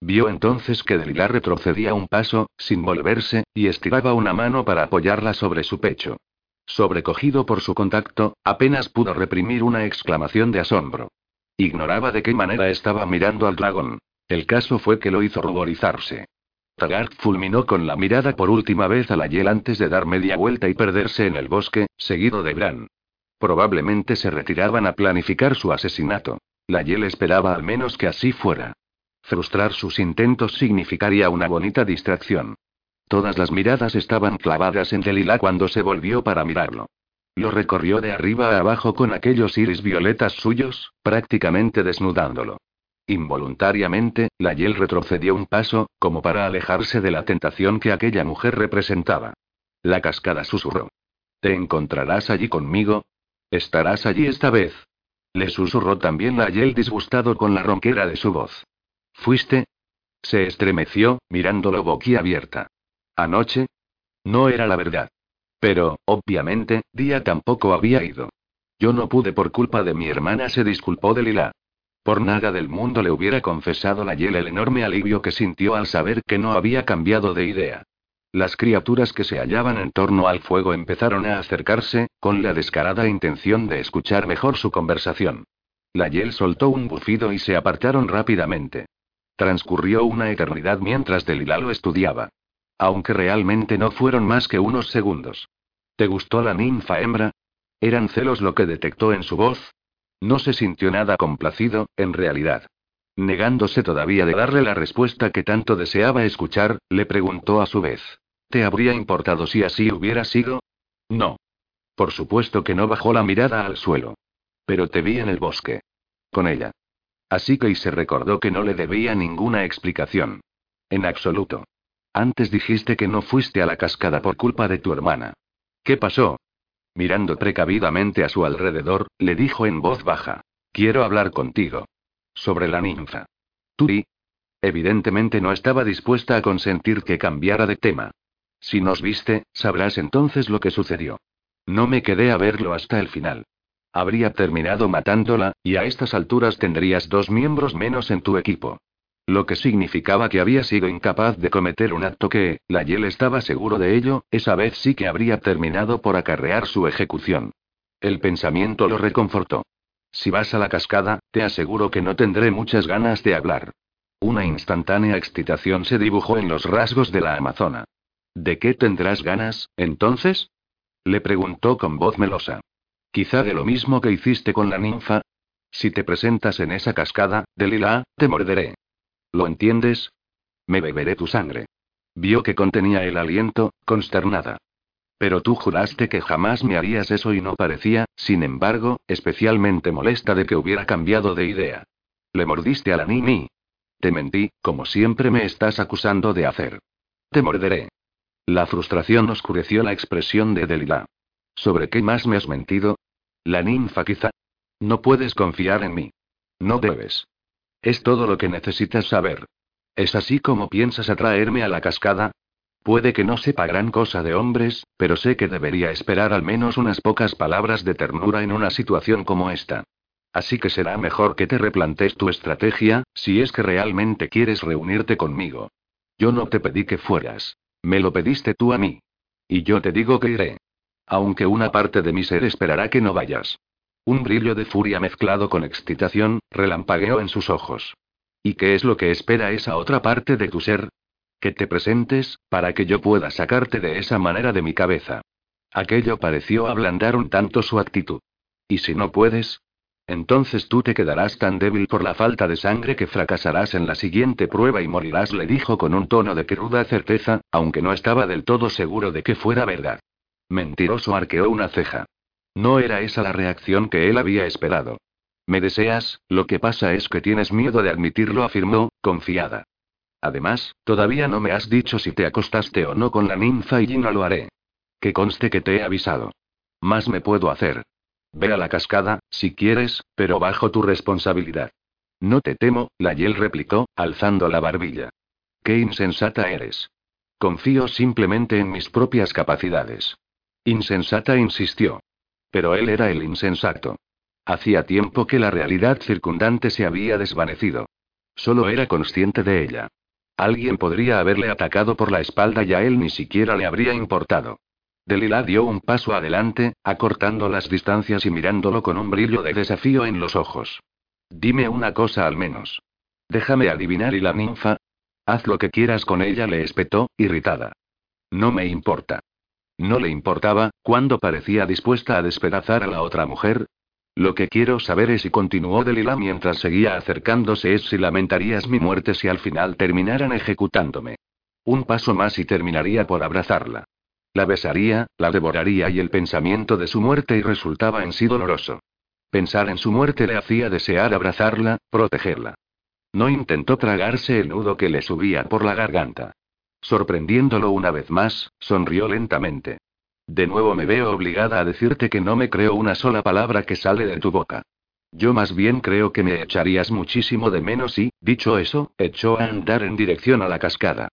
Vio entonces que Delilah retrocedía un paso, sin volverse, y estiraba una mano para apoyarla sobre su pecho. Sobrecogido por su contacto, apenas pudo reprimir una exclamación de asombro. Ignoraba de qué manera estaba mirando al dragón. El caso fue que lo hizo ruborizarse. Taggart fulminó con la mirada por última vez a la Yel antes de dar media vuelta y perderse en el bosque, seguido de Bran. Probablemente se retiraban a planificar su asesinato. La Yel esperaba al menos que así fuera. Frustrar sus intentos significaría una bonita distracción. Todas las miradas estaban clavadas en Delilah cuando se volvió para mirarlo. Lo recorrió de arriba a abajo con aquellos iris violetas suyos, prácticamente desnudándolo. Involuntariamente, la Yel retrocedió un paso, como para alejarse de la tentación que aquella mujer representaba. La cascada susurró. ¿Te encontrarás allí conmigo? ¿Estarás allí esta vez? Le susurró también la Yel disgustado con la ronquera de su voz. ¿Fuiste? Se estremeció, mirándolo boquiabierta. ¿Anoche? No era la verdad. Pero, obviamente, Día tampoco había ido. Yo no pude por culpa de mi hermana, se disculpó de Lila. Por nada del mundo le hubiera confesado la Yel el enorme alivio que sintió al saber que no había cambiado de idea. Las criaturas que se hallaban en torno al fuego empezaron a acercarse, con la descarada intención de escuchar mejor su conversación. La Yel soltó un bufido y se apartaron rápidamente. Transcurrió una eternidad mientras Delila lo estudiaba. Aunque realmente no fueron más que unos segundos. ¿Te gustó la ninfa hembra? ¿Eran celos lo que detectó en su voz? No se sintió nada complacido, en realidad. Negándose todavía de darle la respuesta que tanto deseaba escuchar, le preguntó a su vez. ¿Te habría importado si así hubiera sido? No. Por supuesto que no bajó la mirada al suelo. Pero te vi en el bosque. Con ella. Así que y se recordó que no le debía ninguna explicación. En absoluto. Antes dijiste que no fuiste a la cascada por culpa de tu hermana. ¿Qué pasó? Mirando precavidamente a su alrededor, le dijo en voz baja. Quiero hablar contigo. Sobre la ninfa. Turi. Evidentemente no estaba dispuesta a consentir que cambiara de tema. Si nos viste, sabrás entonces lo que sucedió. No me quedé a verlo hasta el final. Habría terminado matándola, y a estas alturas tendrías dos miembros menos en tu equipo. Lo que significaba que había sido incapaz de cometer un acto que, la Yel estaba seguro de ello, esa vez sí que habría terminado por acarrear su ejecución. El pensamiento lo reconfortó. Si vas a la cascada, te aseguro que no tendré muchas ganas de hablar. Una instantánea excitación se dibujó en los rasgos de la amazona. ¿De qué tendrás ganas, entonces? Le preguntó con voz melosa. Quizá de lo mismo que hiciste con la ninfa. Si te presentas en esa cascada, Delilah, te morderé. ¿Lo entiendes? Me beberé tu sangre. Vio que contenía el aliento, consternada. Pero tú juraste que jamás me harías eso y no parecía, sin embargo, especialmente molesta de que hubiera cambiado de idea. Le mordiste a la Nini. Te mentí, como siempre me estás acusando de hacer. Te morderé. La frustración oscureció la expresión de Delilah. ¿Sobre qué más me has mentido? La ninfa quizá. No puedes confiar en mí. No debes. Es todo lo que necesitas saber. ¿Es así como piensas atraerme a la cascada? Puede que no sepa gran cosa de hombres, pero sé que debería esperar al menos unas pocas palabras de ternura en una situación como esta. Así que será mejor que te replantes tu estrategia, si es que realmente quieres reunirte conmigo. Yo no te pedí que fueras. Me lo pediste tú a mí. Y yo te digo que iré. Aunque una parte de mi ser esperará que no vayas. Un brillo de furia mezclado con excitación, relampagueó en sus ojos. ¿Y qué es lo que espera esa otra parte de tu ser? Que te presentes, para que yo pueda sacarte de esa manera de mi cabeza. Aquello pareció ablandar un tanto su actitud. ¿Y si no puedes? Entonces tú te quedarás tan débil por la falta de sangre que fracasarás en la siguiente prueba y morirás, le dijo con un tono de cruda certeza, aunque no estaba del todo seguro de que fuera verdad. Mentiroso arqueó una ceja. No era esa la reacción que él había esperado. Me deseas, lo que pasa es que tienes miedo de admitirlo, afirmó, confiada. Además, todavía no me has dicho si te acostaste o no con la ninfa y no lo haré. Que conste que te he avisado. Más me puedo hacer. Ve a la cascada, si quieres, pero bajo tu responsabilidad. No te temo, la Yel replicó, alzando la barbilla. Qué insensata eres. Confío simplemente en mis propias capacidades. Insensata insistió. Pero él era el insensato. Hacía tiempo que la realidad circundante se había desvanecido. Solo era consciente de ella. Alguien podría haberle atacado por la espalda y a él ni siquiera le habría importado. Delila dio un paso adelante, acortando las distancias y mirándolo con un brillo de desafío en los ojos. Dime una cosa al menos. Déjame adivinar y la ninfa. Haz lo que quieras con ella, le espetó, irritada. No me importa. No le importaba, cuando parecía dispuesta a despedazar a la otra mujer. Lo que quiero saber es si continuó Delila mientras seguía acercándose es si lamentarías mi muerte si al final terminaran ejecutándome. Un paso más y terminaría por abrazarla. La besaría, la devoraría y el pensamiento de su muerte y resultaba en sí doloroso. Pensar en su muerte le hacía desear abrazarla, protegerla. No intentó tragarse el nudo que le subía por la garganta. Sorprendiéndolo una vez más, sonrió lentamente. De nuevo me veo obligada a decirte que no me creo una sola palabra que sale de tu boca. Yo más bien creo que me echarías muchísimo de menos y, dicho eso, echó a andar en dirección a la cascada.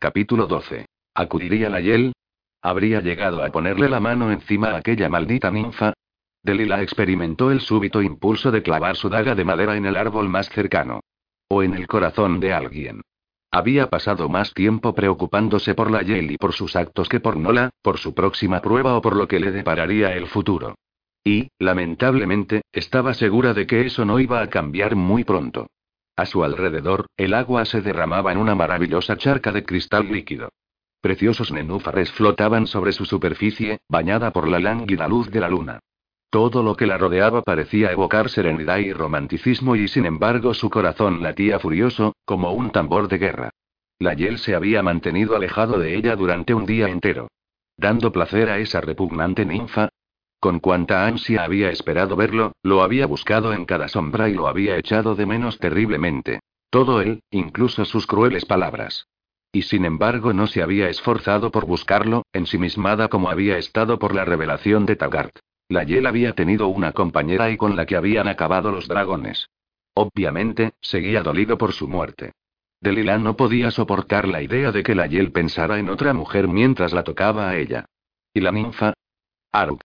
Capítulo 12. ¿Acudiría la Yel? ¿Habría llegado a ponerle la mano encima a aquella maldita ninfa? Delila experimentó el súbito impulso de clavar su daga de madera en el árbol más cercano. O en el corazón de alguien. Había pasado más tiempo preocupándose por la Yel y por sus actos que por Nola, por su próxima prueba o por lo que le depararía el futuro. Y, lamentablemente, estaba segura de que eso no iba a cambiar muy pronto. A su alrededor, el agua se derramaba en una maravillosa charca de cristal líquido. Preciosos nenúfares flotaban sobre su superficie, bañada por la lánguida luz de la luna. Todo lo que la rodeaba parecía evocar serenidad y romanticismo y sin embargo su corazón latía furioso, como un tambor de guerra. La Yel se había mantenido alejado de ella durante un día entero. Dando placer a esa repugnante ninfa. Con cuanta ansia había esperado verlo, lo había buscado en cada sombra y lo había echado de menos terriblemente. Todo él, incluso sus crueles palabras. Y sin embargo no se había esforzado por buscarlo, ensimismada como había estado por la revelación de Taggart. La Yel había tenido una compañera y con la que habían acabado los dragones. Obviamente, seguía dolido por su muerte. Delila no podía soportar la idea de que la Yel pensara en otra mujer mientras la tocaba a ella. ¿Y la ninfa? Aruk.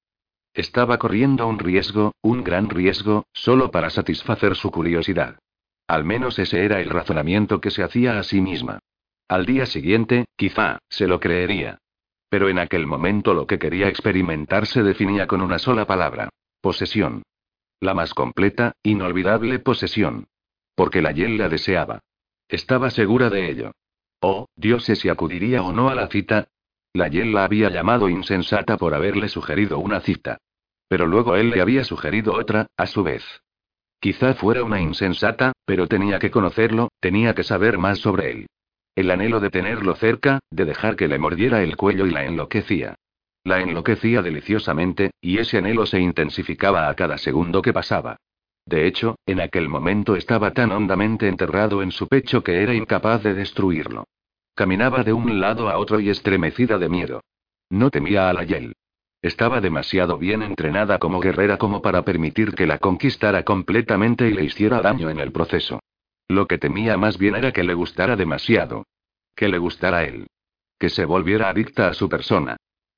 Estaba corriendo un riesgo, un gran riesgo, solo para satisfacer su curiosidad. Al menos ese era el razonamiento que se hacía a sí misma. Al día siguiente, quizá, se lo creería. Pero en aquel momento lo que quería experimentar se definía con una sola palabra. Posesión. La más completa, inolvidable posesión. Porque la Yel la deseaba. Estaba segura de ello. Oh, Dios sé si acudiría o no a la cita. La Yel la había llamado insensata por haberle sugerido una cita. Pero luego él le había sugerido otra, a su vez. Quizá fuera una insensata, pero tenía que conocerlo, tenía que saber más sobre él. El anhelo de tenerlo cerca, de dejar que le mordiera el cuello y la enloquecía. La enloquecía deliciosamente, y ese anhelo se intensificaba a cada segundo que pasaba. De hecho, en aquel momento estaba tan hondamente enterrado en su pecho que era incapaz de destruirlo. Caminaba de un lado a otro y estremecida de miedo. No temía a la Yel. Estaba demasiado bien entrenada como guerrera como para permitir que la conquistara completamente y le hiciera daño en el proceso. Lo que temía más bien era que le gustara demasiado. Que le gustara él. Que se volviera adicta a su persona.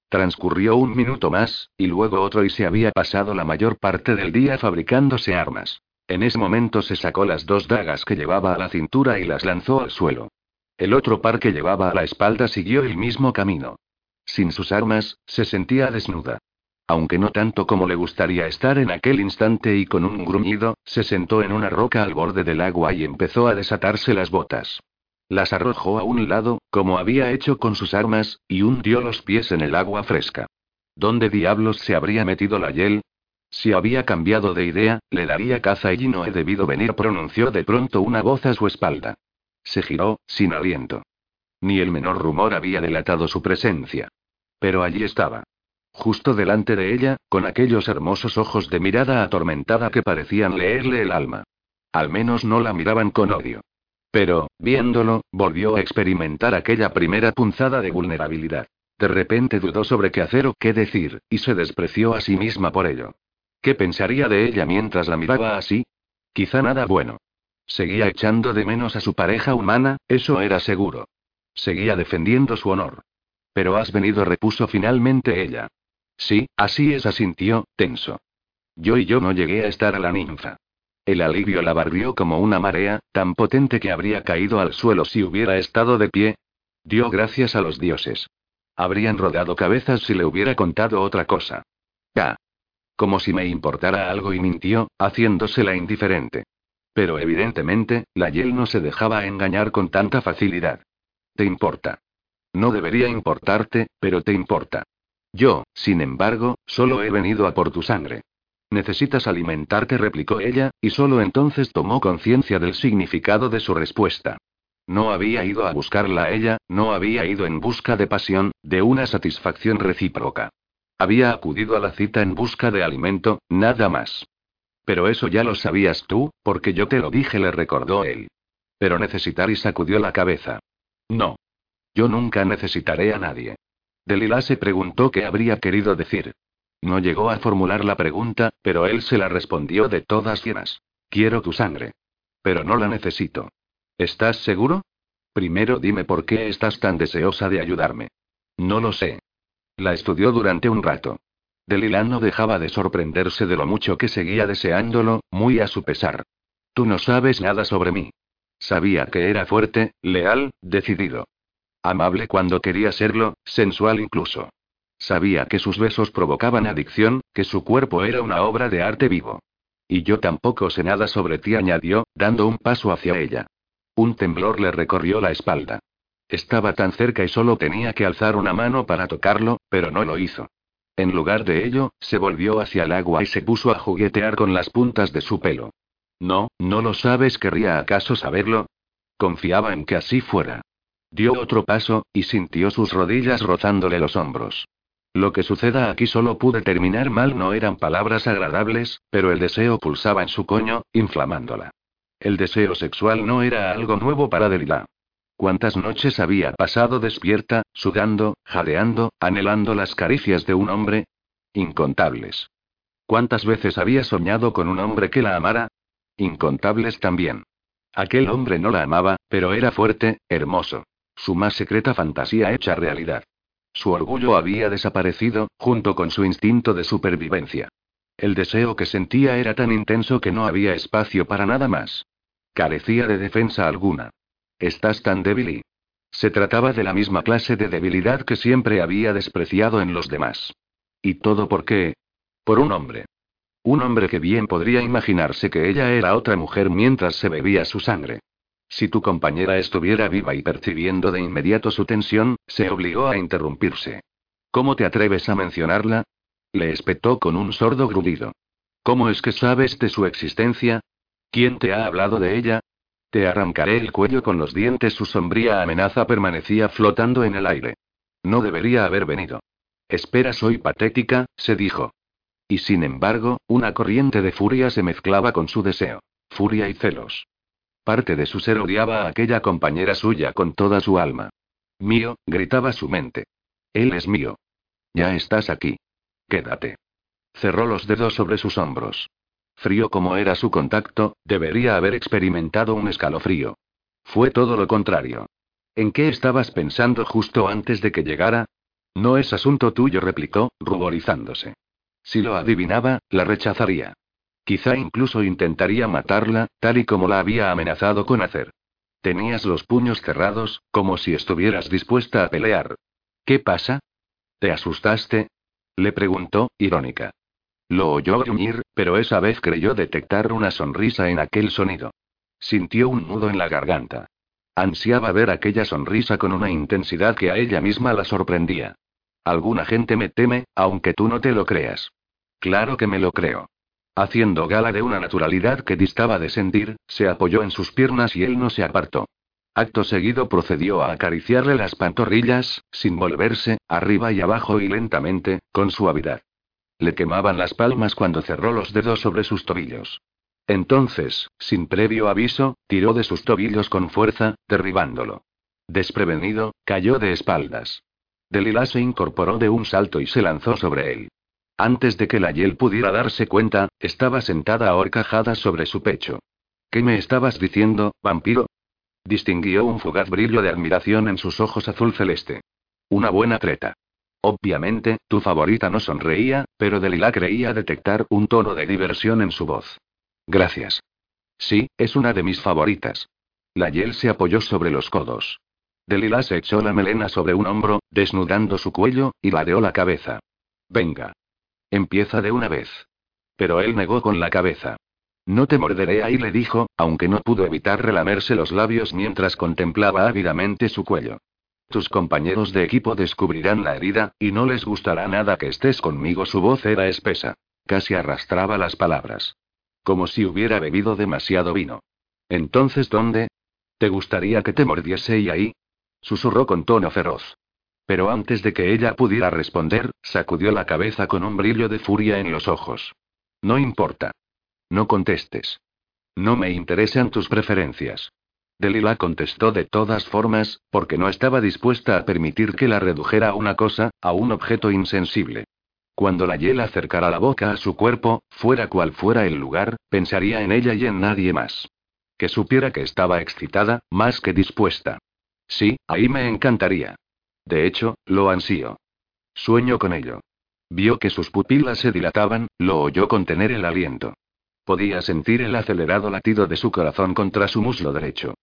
Transcurrió un minuto más, y luego otro y se había pasado la mayor parte del día fabricándose armas. En ese momento se sacó las dos dagas que llevaba a la cintura y las lanzó al suelo. El otro par que llevaba a la espalda siguió el mismo camino. Sin sus armas, se sentía desnuda. Aunque no tanto como le gustaría estar en aquel instante y con un gruñido, se sentó en una roca al borde del agua y empezó a desatarse las botas. Las arrojó a un lado, como había hecho con sus armas, y hundió los pies en el agua fresca. ¿Dónde diablos se habría metido la Yel? Si había cambiado de idea, le daría caza y no he debido venir, pronunció de pronto una voz a su espalda. Se giró, sin aliento. Ni el menor rumor había delatado su presencia. Pero allí estaba. Justo delante de ella, con aquellos hermosos ojos de mirada atormentada que parecían leerle el alma. Al menos no la miraban con odio. Pero, viéndolo, volvió a experimentar aquella primera punzada de vulnerabilidad. De repente dudó sobre qué hacer o qué decir, y se despreció a sí misma por ello. ¿Qué pensaría de ella mientras la miraba así? Quizá nada bueno. Seguía echando de menos a su pareja humana, eso era seguro. Seguía defendiendo su honor. Pero has venido, repuso finalmente ella. Sí, así es, asintió, tenso. Yo y yo no llegué a estar a la ninfa. El alivio la barrió como una marea, tan potente que habría caído al suelo si hubiera estado de pie. Dio gracias a los dioses. Habrían rodado cabezas si le hubiera contado otra cosa. Ah. Como si me importara algo y mintió, haciéndosela indiferente. Pero evidentemente, la Yel no se dejaba engañar con tanta facilidad. ¿Te importa? No debería importarte, pero te importa. Yo, sin embargo, solo he venido a por tu sangre. Necesitas alimentarte, replicó ella, y solo entonces tomó conciencia del significado de su respuesta. No había ido a buscarla a ella, no había ido en busca de pasión, de una satisfacción recíproca. Había acudido a la cita en busca de alimento, nada más. Pero eso ya lo sabías tú, porque yo te lo dije, le recordó él. Pero necesitar y sacudió la cabeza. No. Yo nunca necesitaré a nadie. Delila se preguntó qué habría querido decir. No llegó a formular la pregunta, pero él se la respondió de todas llenas. Quiero tu sangre. Pero no la necesito. ¿Estás seguro? Primero dime por qué estás tan deseosa de ayudarme. No lo sé. La estudió durante un rato. Delilah no dejaba de sorprenderse de lo mucho que seguía deseándolo, muy a su pesar. Tú no sabes nada sobre mí. Sabía que era fuerte, leal, decidido. Amable cuando quería serlo, sensual incluso. Sabía que sus besos provocaban adicción, que su cuerpo era una obra de arte vivo. Y yo tampoco sé nada sobre ti, añadió, dando un paso hacia ella. Un temblor le recorrió la espalda. Estaba tan cerca y solo tenía que alzar una mano para tocarlo, pero no lo hizo. En lugar de ello, se volvió hacia el agua y se puso a juguetear con las puntas de su pelo. No, no lo sabes, ¿querría acaso saberlo? Confiaba en que así fuera. Dio otro paso, y sintió sus rodillas rozándole los hombros. Lo que suceda aquí solo pude terminar mal no eran palabras agradables, pero el deseo pulsaba en su coño, inflamándola. El deseo sexual no era algo nuevo para Delilah. ¿Cuántas noches había pasado despierta, sudando, jadeando, anhelando las caricias de un hombre? Incontables. ¿Cuántas veces había soñado con un hombre que la amara? Incontables también. Aquel hombre no la amaba, pero era fuerte, hermoso. Su más secreta fantasía hecha realidad. Su orgullo había desaparecido, junto con su instinto de supervivencia. El deseo que sentía era tan intenso que no había espacio para nada más. Carecía de defensa alguna. Estás tan débil y... Se trataba de la misma clase de debilidad que siempre había despreciado en los demás. ¿Y todo por qué? Por un hombre. Un hombre que bien podría imaginarse que ella era otra mujer mientras se bebía su sangre. Si tu compañera estuviera viva y percibiendo de inmediato su tensión, se obligó a interrumpirse. ¿Cómo te atreves a mencionarla? Le espetó con un sordo grudido. ¿Cómo es que sabes de su existencia? ¿Quién te ha hablado de ella? Te arrancaré el cuello con los dientes. Su sombría amenaza permanecía flotando en el aire. No debería haber venido. Espera, soy patética, se dijo. Y sin embargo, una corriente de furia se mezclaba con su deseo. Furia y celos. Parte de su ser odiaba a aquella compañera suya con toda su alma. Mío, gritaba su mente. Él es mío. Ya estás aquí. Quédate. Cerró los dedos sobre sus hombros. Frío como era su contacto, debería haber experimentado un escalofrío. Fue todo lo contrario. ¿En qué estabas pensando justo antes de que llegara? No es asunto tuyo, replicó, ruborizándose. Si lo adivinaba, la rechazaría. Quizá incluso intentaría matarla, tal y como la había amenazado con hacer. Tenías los puños cerrados, como si estuvieras dispuesta a pelear. ¿Qué pasa? ¿Te asustaste? Le preguntó, irónica. Lo oyó gruñir, pero esa vez creyó detectar una sonrisa en aquel sonido. Sintió un nudo en la garganta. Ansiaba ver aquella sonrisa con una intensidad que a ella misma la sorprendía. Alguna gente me teme, aunque tú no te lo creas. Claro que me lo creo. Haciendo gala de una naturalidad que distaba de sentir, se apoyó en sus piernas y él no se apartó. Acto seguido procedió a acariciarle las pantorrillas, sin volverse, arriba y abajo y lentamente, con suavidad. Le quemaban las palmas cuando cerró los dedos sobre sus tobillos. Entonces, sin previo aviso, tiró de sus tobillos con fuerza, derribándolo. Desprevenido, cayó de espaldas. Delilah se incorporó de un salto y se lanzó sobre él. Antes de que la Yel pudiera darse cuenta, estaba sentada ahorcajada sobre su pecho. ¿Qué me estabas diciendo, vampiro? Distinguió un fugaz brillo de admiración en sus ojos azul celeste. Una buena treta. Obviamente, tu favorita no sonreía, pero Delila creía detectar un tono de diversión en su voz. Gracias. Sí, es una de mis favoritas. La Yel se apoyó sobre los codos. Delila se echó la melena sobre un hombro, desnudando su cuello, y ladeó la cabeza. Venga. Empieza de una vez. Pero él negó con la cabeza. No te morderé ahí, le dijo, aunque no pudo evitar relamerse los labios mientras contemplaba ávidamente su cuello. Tus compañeros de equipo descubrirán la herida, y no les gustará nada que estés conmigo. Su voz era espesa. Casi arrastraba las palabras. Como si hubiera bebido demasiado vino. Entonces, ¿dónde? ¿Te gustaría que te mordiese y ahí? Susurró con tono feroz. Pero antes de que ella pudiera responder, sacudió la cabeza con un brillo de furia en los ojos. No importa. No contestes. No me interesan tus preferencias. Delila contestó de todas formas, porque no estaba dispuesta a permitir que la redujera a una cosa, a un objeto insensible. Cuando la hiel acercara la boca a su cuerpo, fuera cual fuera el lugar, pensaría en ella y en nadie más. Que supiera que estaba excitada, más que dispuesta. Sí, ahí me encantaría. De hecho, lo ansío. Sueño con ello. Vio que sus pupilas se dilataban, lo oyó contener el aliento. Podía sentir el acelerado latido de su corazón contra su muslo derecho.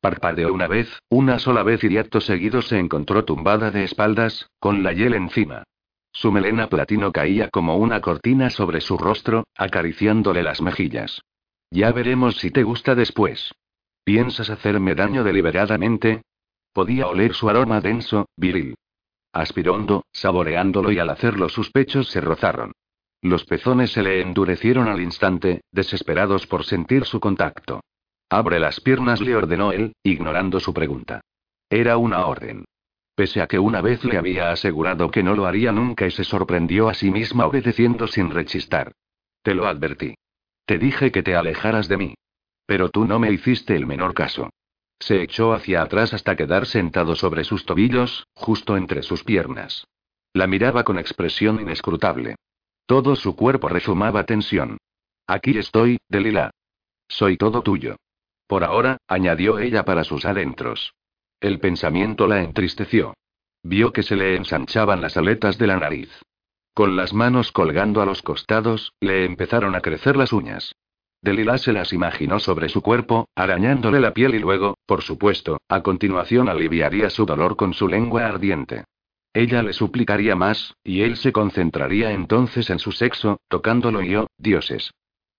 Parpadeó una vez, una sola vez y acto seguido se encontró tumbada de espaldas, con la hiel encima. Su melena platino caía como una cortina sobre su rostro, acariciándole las mejillas. Ya veremos si te gusta después. ¿Piensas hacerme daño deliberadamente? Podía oler su aroma denso, viril. Aspiró hondo, saboreándolo y al hacerlo sus pechos se rozaron. Los pezones se le endurecieron al instante, desesperados por sentir su contacto. Abre las piernas, le ordenó él, ignorando su pregunta. Era una orden. Pese a que una vez le había asegurado que no lo haría nunca y se sorprendió a sí misma obedeciendo sin rechistar. Te lo advertí. Te dije que te alejaras de mí. Pero tú no me hiciste el menor caso. Se echó hacia atrás hasta quedar sentado sobre sus tobillos, justo entre sus piernas. La miraba con expresión inescrutable. Todo su cuerpo rezumaba tensión. Aquí estoy, Delila. Soy todo tuyo. Por ahora, añadió ella para sus adentros. El pensamiento la entristeció. Vio que se le ensanchaban las aletas de la nariz. Con las manos colgando a los costados, le empezaron a crecer las uñas. Delila se las imaginó sobre su cuerpo, arañándole la piel y luego, por supuesto, a continuación aliviaría su dolor con su lengua ardiente. Ella le suplicaría más, y él se concentraría entonces en su sexo, tocándolo y oh, dioses.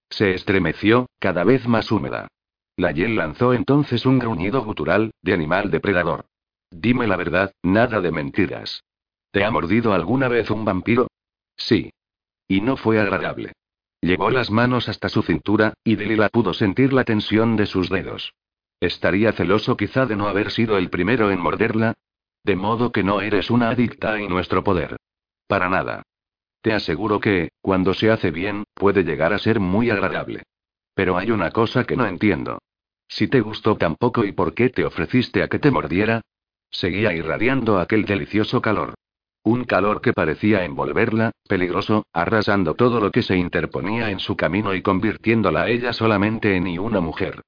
Se estremeció, cada vez más húmeda. La Yel lanzó entonces un gruñido gutural, de animal depredador. Dime la verdad, nada de mentiras. ¿Te ha mordido alguna vez un vampiro? Sí. Y no fue agradable. Llevó las manos hasta su cintura, y Delila pudo sentir la tensión de sus dedos. ¿Estaría celoso quizá de no haber sido el primero en morderla? De modo que no eres una adicta en nuestro poder. Para nada. Te aseguro que, cuando se hace bien, puede llegar a ser muy agradable. Pero hay una cosa que no entiendo. Si te gustó tampoco y por qué te ofreciste a que te mordiera, seguía irradiando aquel delicioso calor. Un calor que parecía envolverla, peligroso, arrasando todo lo que se interponía en su camino y convirtiéndola a ella solamente en y una mujer.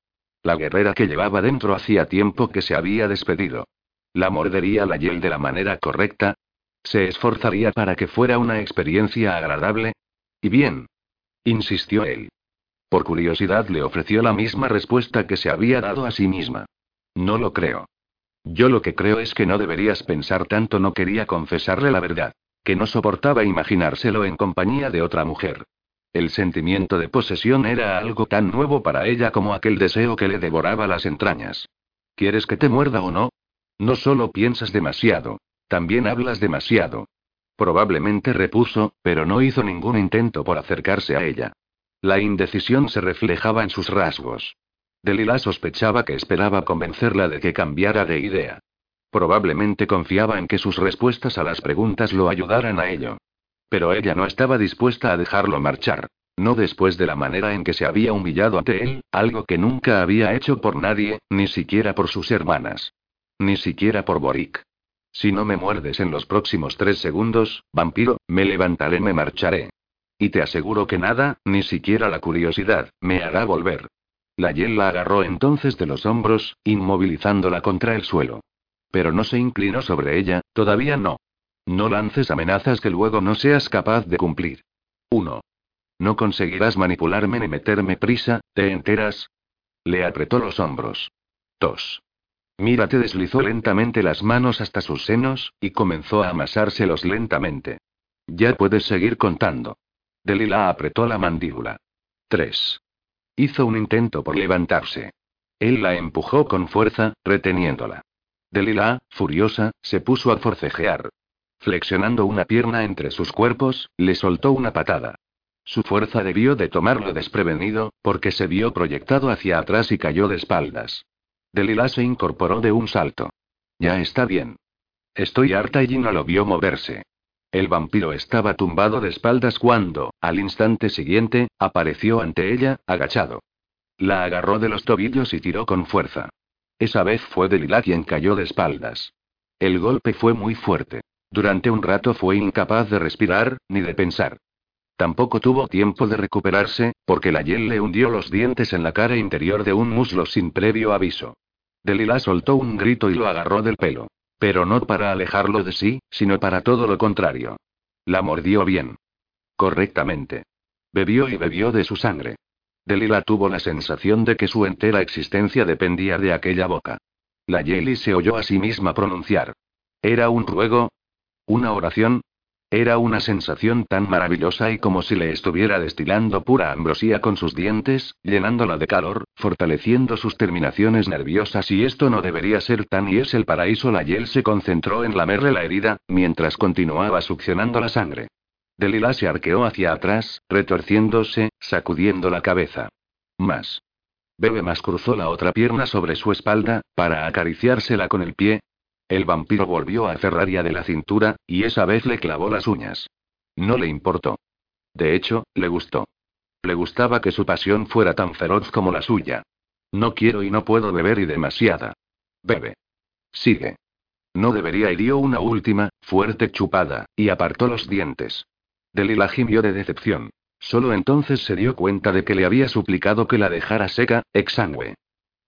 La guerrera que llevaba dentro hacía tiempo que se había despedido. ¿La mordería la hiel de la manera correcta? ¿Se esforzaría para que fuera una experiencia agradable? Y bien. Insistió él. Por curiosidad le ofreció la misma respuesta que se había dado a sí misma. No lo creo. Yo lo que creo es que no deberías pensar tanto, no quería confesarle la verdad. Que no soportaba imaginárselo en compañía de otra mujer. El sentimiento de posesión era algo tan nuevo para ella como aquel deseo que le devoraba las entrañas. ¿Quieres que te muerda o no? No solo piensas demasiado. También hablas demasiado. Probablemente repuso, pero no hizo ningún intento por acercarse a ella. La indecisión se reflejaba en sus rasgos. Delila sospechaba que esperaba convencerla de que cambiara de idea. Probablemente confiaba en que sus respuestas a las preguntas lo ayudaran a ello. Pero ella no estaba dispuesta a dejarlo marchar. No después de la manera en que se había humillado ante él, algo que nunca había hecho por nadie, ni siquiera por sus hermanas. Ni siquiera por Boric. Si no me muerdes en los próximos tres segundos, vampiro, me levantaré, me marcharé. Y te aseguro que nada, ni siquiera la curiosidad, me hará volver. La Yel la agarró entonces de los hombros, inmovilizándola contra el suelo. Pero no se inclinó sobre ella, todavía no. No lances amenazas que luego no seas capaz de cumplir. 1. No conseguirás manipularme ni meterme prisa, ¿te enteras? Le apretó los hombros. 2. Mírate deslizó lentamente las manos hasta sus senos, y comenzó a amasárselos lentamente. Ya puedes seguir contando. Delila apretó la mandíbula. 3. Hizo un intento por levantarse. Él la empujó con fuerza, reteniéndola. Delila, furiosa, se puso a forcejear. Flexionando una pierna entre sus cuerpos, le soltó una patada. Su fuerza debió de tomarlo desprevenido, porque se vio proyectado hacia atrás y cayó de espaldas. Delila se incorporó de un salto. Ya está bien. Estoy harta y no lo vio moverse. El vampiro estaba tumbado de espaldas cuando, al instante siguiente, apareció ante ella, agachado. La agarró de los tobillos y tiró con fuerza. Esa vez fue Delila quien cayó de espaldas. El golpe fue muy fuerte. Durante un rato fue incapaz de respirar, ni de pensar. Tampoco tuvo tiempo de recuperarse, porque la hiel le hundió los dientes en la cara interior de un muslo sin previo aviso. Delila soltó un grito y lo agarró del pelo. Pero no para alejarlo de sí, sino para todo lo contrario. La mordió bien. Correctamente. Bebió y bebió de su sangre. Delila tuvo la sensación de que su entera existencia dependía de aquella boca. La Yeli se oyó a sí misma pronunciar. ¿Era un ruego? ¿Una oración? Era una sensación tan maravillosa y como si le estuviera destilando pura ambrosía con sus dientes, llenándola de calor, fortaleciendo sus terminaciones nerviosas y esto no debería ser tan y es el paraíso. La Yel se concentró en lamerle la herida, mientras continuaba succionando la sangre. Delila se arqueó hacia atrás, retorciéndose, sacudiendo la cabeza. Más. Bebe más cruzó la otra pierna sobre su espalda, para acariciársela con el pie, el vampiro volvió a Ferraria de la cintura, y esa vez le clavó las uñas. No le importó. De hecho, le gustó. Le gustaba que su pasión fuera tan feroz como la suya. No quiero y no puedo beber y demasiada. Bebe. Sigue. No debería y dio una última, fuerte chupada, y apartó los dientes. Delila gimió de decepción. Solo entonces se dio cuenta de que le había suplicado que la dejara seca, exangüe.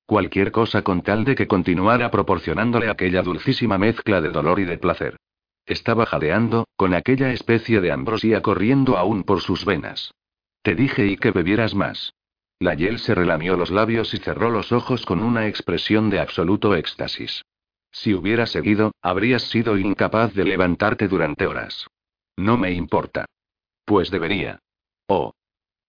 Cualquier cosa con tal de que continuara proporcionándole aquella dulcísima mezcla de dolor y de placer. Estaba jadeando, con aquella especie de ambrosía corriendo aún por sus venas. Te dije y que bebieras más. La Yel se relamió los labios y cerró los ojos con una expresión de absoluto éxtasis. Si hubieras seguido, habrías sido incapaz de levantarte durante horas. No me importa. Pues debería. Oh.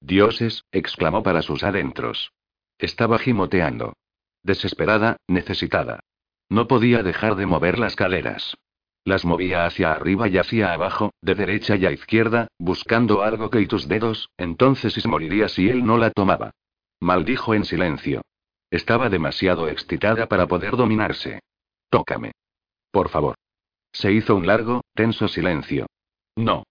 Dioses, exclamó para sus adentros. Estaba gimoteando. Desesperada, necesitada. No podía dejar de mover las caderas. Las movía hacia arriba y hacia abajo, de derecha y a izquierda, buscando algo que y tus dedos, entonces moriría si él no la tomaba. Maldijo en silencio. Estaba demasiado excitada para poder dominarse. Tócame. Por favor. Se hizo un largo, tenso silencio. No.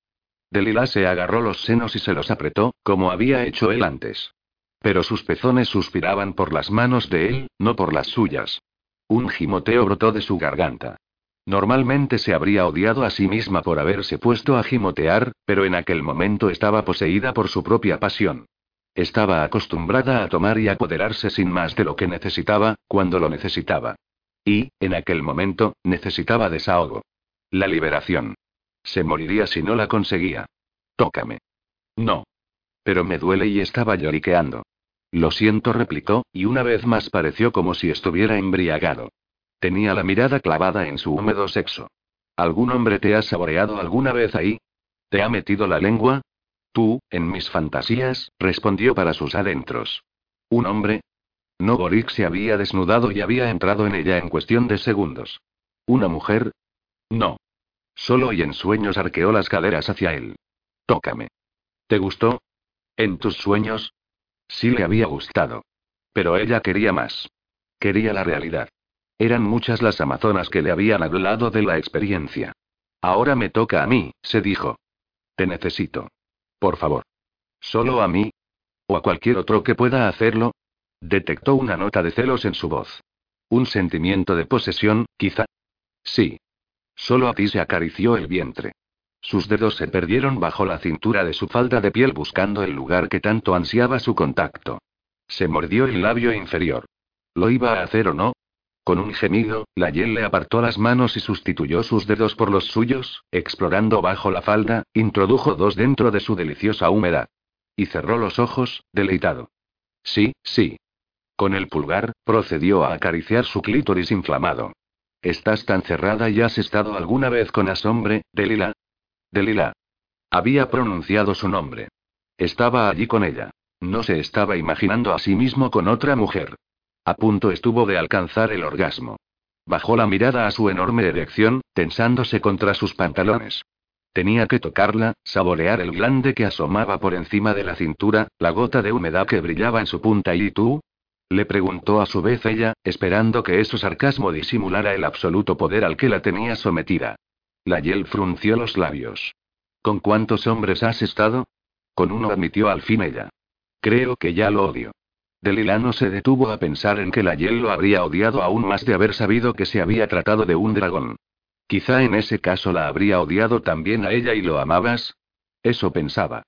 Delila se agarró los senos y se los apretó, como había hecho él antes. Pero sus pezones suspiraban por las manos de él, no por las suyas. Un gimoteo brotó de su garganta. Normalmente se habría odiado a sí misma por haberse puesto a gimotear, pero en aquel momento estaba poseída por su propia pasión. Estaba acostumbrada a tomar y apoderarse sin más de lo que necesitaba, cuando lo necesitaba. Y, en aquel momento, necesitaba desahogo. La liberación. Se moriría si no la conseguía. Tócame. No. Pero me duele y estaba lloriqueando. Lo siento, replicó, y una vez más pareció como si estuviera embriagado. Tenía la mirada clavada en su húmedo sexo. ¿Algún hombre te ha saboreado alguna vez ahí? ¿Te ha metido la lengua? Tú, en mis fantasías, respondió para sus adentros. ¿Un hombre? No, Gorik se había desnudado y había entrado en ella en cuestión de segundos. ¿Una mujer? No. Solo y en sueños arqueó las caderas hacia él. Tócame. ¿Te gustó? ¿En tus sueños? Sí le había gustado. Pero ella quería más. Quería la realidad. Eran muchas las amazonas que le habían hablado de la experiencia. Ahora me toca a mí, se dijo. Te necesito. Por favor. ¿Solo a mí? ¿O a cualquier otro que pueda hacerlo? Detectó una nota de celos en su voz. ¿Un sentimiento de posesión, quizá? Sí. Solo a ti se acarició el vientre. Sus dedos se perdieron bajo la cintura de su falda de piel buscando el lugar que tanto ansiaba su contacto. Se mordió el labio inferior. ¿Lo iba a hacer o no? Con un gemido, la Yel le apartó las manos y sustituyó sus dedos por los suyos, explorando bajo la falda, introdujo dos dentro de su deliciosa humedad. Y cerró los ojos, deleitado. Sí, sí. Con el pulgar, procedió a acariciar su clítoris inflamado. Estás tan cerrada y has estado alguna vez con asombre, Delila. Delila. Había pronunciado su nombre. Estaba allí con ella. No se estaba imaginando a sí mismo con otra mujer. A punto estuvo de alcanzar el orgasmo. Bajó la mirada a su enorme erección, tensándose contra sus pantalones. Tenía que tocarla, saborear el glande que asomaba por encima de la cintura, la gota de humedad que brillaba en su punta. ¿Y tú? Le preguntó a su vez ella, esperando que eso sarcasmo disimulara el absoluto poder al que la tenía sometida. La Yel frunció los labios. ¿Con cuántos hombres has estado? Con uno admitió al fin ella. Creo que ya lo odio. Delila no se detuvo a pensar en que la Yel lo habría odiado aún más de haber sabido que se había tratado de un dragón. Quizá en ese caso la habría odiado también a ella y lo amabas. Eso pensaba.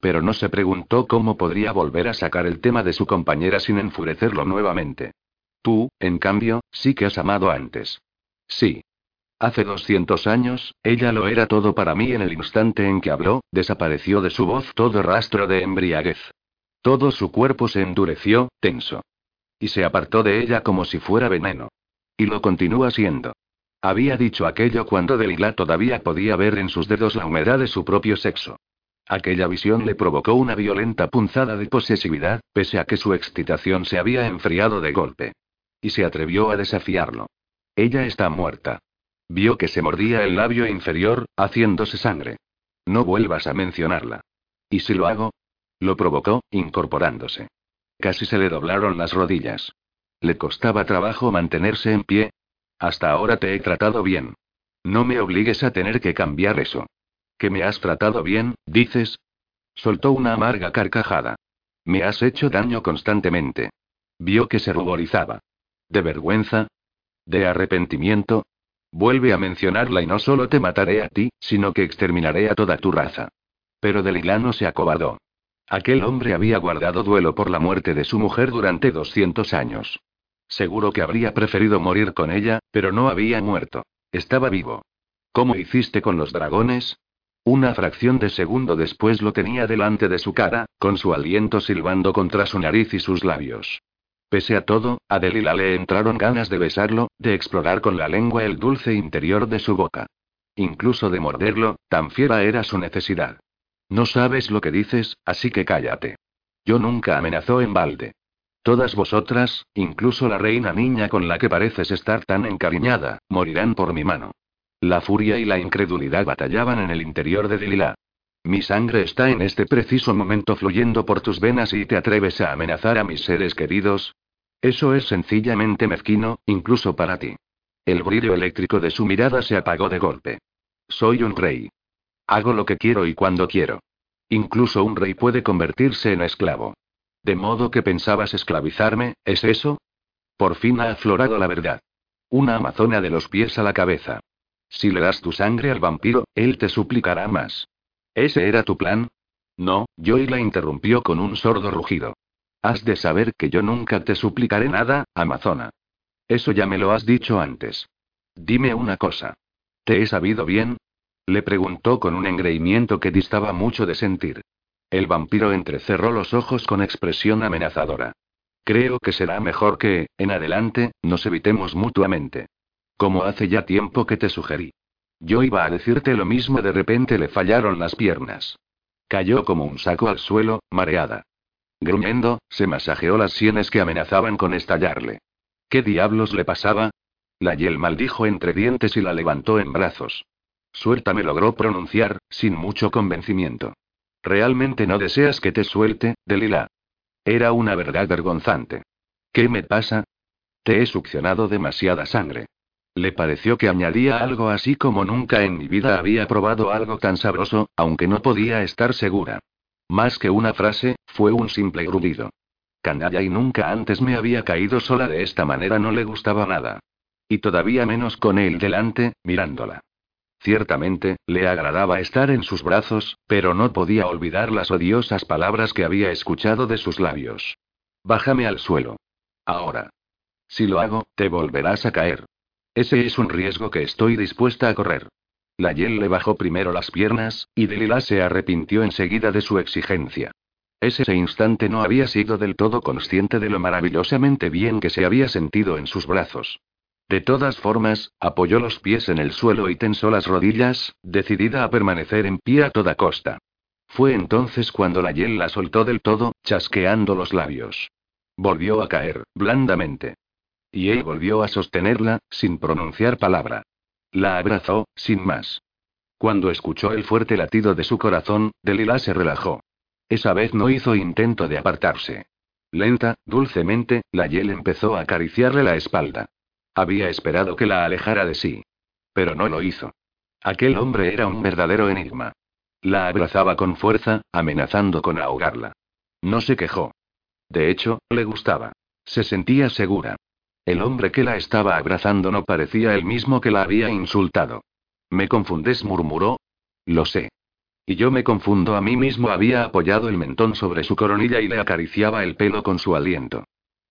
Pero no se preguntó cómo podría volver a sacar el tema de su compañera sin enfurecerlo nuevamente. Tú, en cambio, sí que has amado antes. Sí. Hace 200 años, ella lo era todo para mí en el instante en que habló, desapareció de su voz todo rastro de embriaguez. Todo su cuerpo se endureció, tenso. Y se apartó de ella como si fuera veneno. Y lo continúa siendo. Había dicho aquello cuando Delilah todavía podía ver en sus dedos la humedad de su propio sexo. Aquella visión le provocó una violenta punzada de posesividad, pese a que su excitación se había enfriado de golpe. Y se atrevió a desafiarlo. Ella está muerta. Vio que se mordía el labio inferior, haciéndose sangre. No vuelvas a mencionarla. ¿Y si lo hago? Lo provocó, incorporándose. Casi se le doblaron las rodillas. Le costaba trabajo mantenerse en pie. Hasta ahora te he tratado bien. No me obligues a tener que cambiar eso. ¿Que me has tratado bien, dices? Soltó una amarga carcajada. Me has hecho daño constantemente. Vio que se ruborizaba. ¿De vergüenza? ¿De arrepentimiento? Vuelve a mencionarla y no solo te mataré a ti, sino que exterminaré a toda tu raza. Pero Delilano se acobardó. Aquel hombre había guardado duelo por la muerte de su mujer durante 200 años. Seguro que habría preferido morir con ella, pero no había muerto. Estaba vivo. ¿Cómo hiciste con los dragones? Una fracción de segundo después lo tenía delante de su cara, con su aliento silbando contra su nariz y sus labios. Pese a todo, a Delila le entraron ganas de besarlo, de explorar con la lengua el dulce interior de su boca. Incluso de morderlo, tan fiera era su necesidad. No sabes lo que dices, así que cállate. Yo nunca amenazó en balde. Todas vosotras, incluso la reina niña con la que pareces estar tan encariñada, morirán por mi mano. La furia y la incredulidad batallaban en el interior de Delilah. Mi sangre está en este preciso momento fluyendo por tus venas y te atreves a amenazar a mis seres queridos. Eso es sencillamente mezquino, incluso para ti. El brillo eléctrico de su mirada se apagó de golpe. Soy un rey. Hago lo que quiero y cuando quiero. Incluso un rey puede convertirse en esclavo. De modo que pensabas esclavizarme, ¿es eso? Por fin ha aflorado la verdad. Una amazona de los pies a la cabeza. Si le das tu sangre al vampiro, él te suplicará más. ¿Ese era tu plan? No, Joy la interrumpió con un sordo rugido. Has de saber que yo nunca te suplicaré nada, amazona. Eso ya me lo has dicho antes. Dime una cosa. ¿Te he sabido bien? Le preguntó con un engreimiento que distaba mucho de sentir. El vampiro entrecerró los ojos con expresión amenazadora. Creo que será mejor que, en adelante, nos evitemos mutuamente. Como hace ya tiempo que te sugerí. Yo iba a decirte lo mismo, de repente le fallaron las piernas. Cayó como un saco al suelo, mareada. Gruñendo, se masajeó las sienes que amenazaban con estallarle. ¿Qué diablos le pasaba? La Yel maldijo entre dientes y la levantó en brazos. Suéltame logró pronunciar, sin mucho convencimiento. ¿Realmente no deseas que te suelte, Delila? Era una verdad vergonzante. ¿Qué me pasa? Te he succionado demasiada sangre. Le pareció que añadía algo así como nunca en mi vida había probado algo tan sabroso, aunque no podía estar segura. Más que una frase, fue un simple grudido. Canalla y nunca antes me había caído sola de esta manera, no le gustaba nada. Y todavía menos con él delante, mirándola. Ciertamente, le agradaba estar en sus brazos, pero no podía olvidar las odiosas palabras que había escuchado de sus labios. Bájame al suelo. Ahora. Si lo hago, te volverás a caer. Ese es un riesgo que estoy dispuesta a correr. La Yel le bajó primero las piernas, y Delila se arrepintió enseguida de su exigencia. Ese instante no había sido del todo consciente de lo maravillosamente bien que se había sentido en sus brazos. De todas formas, apoyó los pies en el suelo y tensó las rodillas, decidida a permanecer en pie a toda costa. Fue entonces cuando la Yel la soltó del todo, chasqueando los labios. Volvió a caer, blandamente. Y él volvió a sostenerla, sin pronunciar palabra. La abrazó, sin más. Cuando escuchó el fuerte latido de su corazón, Delila se relajó. Esa vez no hizo intento de apartarse. Lenta, dulcemente, la Yel empezó a acariciarle la espalda. Había esperado que la alejara de sí. Pero no lo hizo. Aquel hombre era un verdadero enigma. La abrazaba con fuerza, amenazando con ahogarla. No se quejó. De hecho, le gustaba. Se sentía segura. El hombre que la estaba abrazando no parecía el mismo que la había insultado. Me confundes, murmuró. Lo sé. Y yo me confundo a mí mismo. Había apoyado el mentón sobre su coronilla y le acariciaba el pelo con su aliento.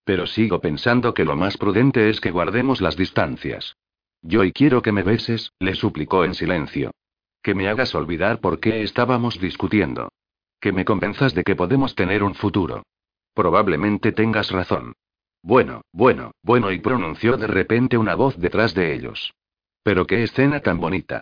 Pero sigo pensando que lo más prudente es que guardemos las distancias. Yo y quiero que me beses, le suplicó en silencio. Que me hagas olvidar por qué estábamos discutiendo. Que me convenzas de que podemos tener un futuro. Probablemente tengas razón. Bueno, bueno, bueno, y pronunció de repente una voz detrás de ellos. Pero qué escena tan bonita.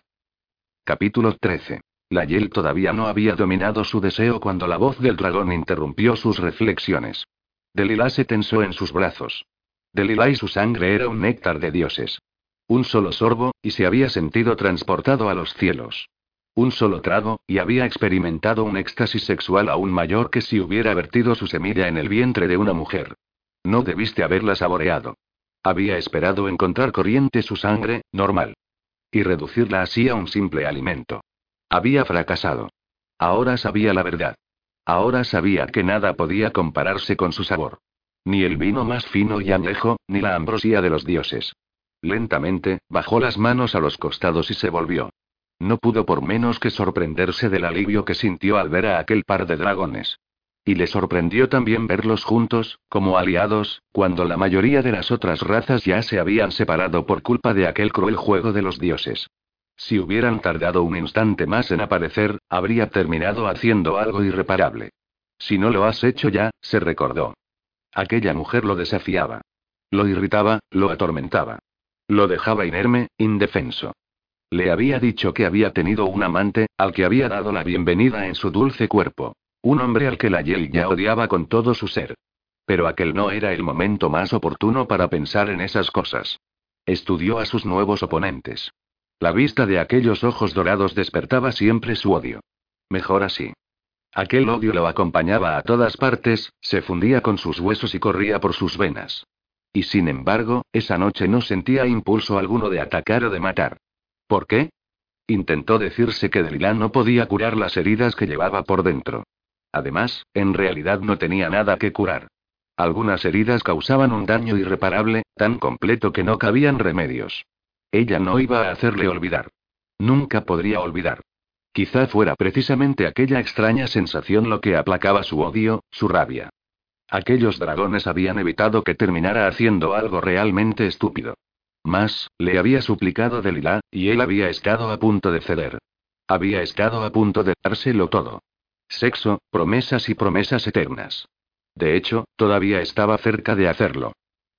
Capítulo 13. La Yel todavía no había dominado su deseo cuando la voz del dragón interrumpió sus reflexiones. Delila se tensó en sus brazos. Delila y su sangre era un néctar de dioses. Un solo sorbo, y se había sentido transportado a los cielos. Un solo trago, y había experimentado un éxtasis sexual aún mayor que si hubiera vertido su semilla en el vientre de una mujer. No debiste haberla saboreado. Había esperado encontrar corriente su sangre, normal. Y reducirla así a un simple alimento. Había fracasado. Ahora sabía la verdad. Ahora sabía que nada podía compararse con su sabor. Ni el vino más fino y añejo, ni la ambrosía de los dioses. Lentamente, bajó las manos a los costados y se volvió. No pudo por menos que sorprenderse del alivio que sintió al ver a aquel par de dragones. Y le sorprendió también verlos juntos, como aliados, cuando la mayoría de las otras razas ya se habían separado por culpa de aquel cruel juego de los dioses. Si hubieran tardado un instante más en aparecer, habría terminado haciendo algo irreparable. Si no lo has hecho ya, se recordó. Aquella mujer lo desafiaba. Lo irritaba, lo atormentaba. Lo dejaba inerme, indefenso. Le había dicho que había tenido un amante, al que había dado la bienvenida en su dulce cuerpo. Un hombre al que la Yel ya odiaba con todo su ser. Pero aquel no era el momento más oportuno para pensar en esas cosas. Estudió a sus nuevos oponentes. La vista de aquellos ojos dorados despertaba siempre su odio. Mejor así. Aquel odio lo acompañaba a todas partes, se fundía con sus huesos y corría por sus venas. Y sin embargo, esa noche no sentía impulso alguno de atacar o de matar. ¿Por qué? Intentó decirse que Delilah no podía curar las heridas que llevaba por dentro. Además, en realidad no tenía nada que curar. Algunas heridas causaban un daño irreparable, tan completo que no cabían remedios. Ella no iba a hacerle olvidar. Nunca podría olvidar. Quizá fuera precisamente aquella extraña sensación lo que aplacaba su odio, su rabia. Aquellos dragones habían evitado que terminara haciendo algo realmente estúpido. Más, le había suplicado Delilah, y él había estado a punto de ceder. Había estado a punto de dárselo todo. Sexo, promesas y promesas eternas. De hecho, todavía estaba cerca de hacerlo.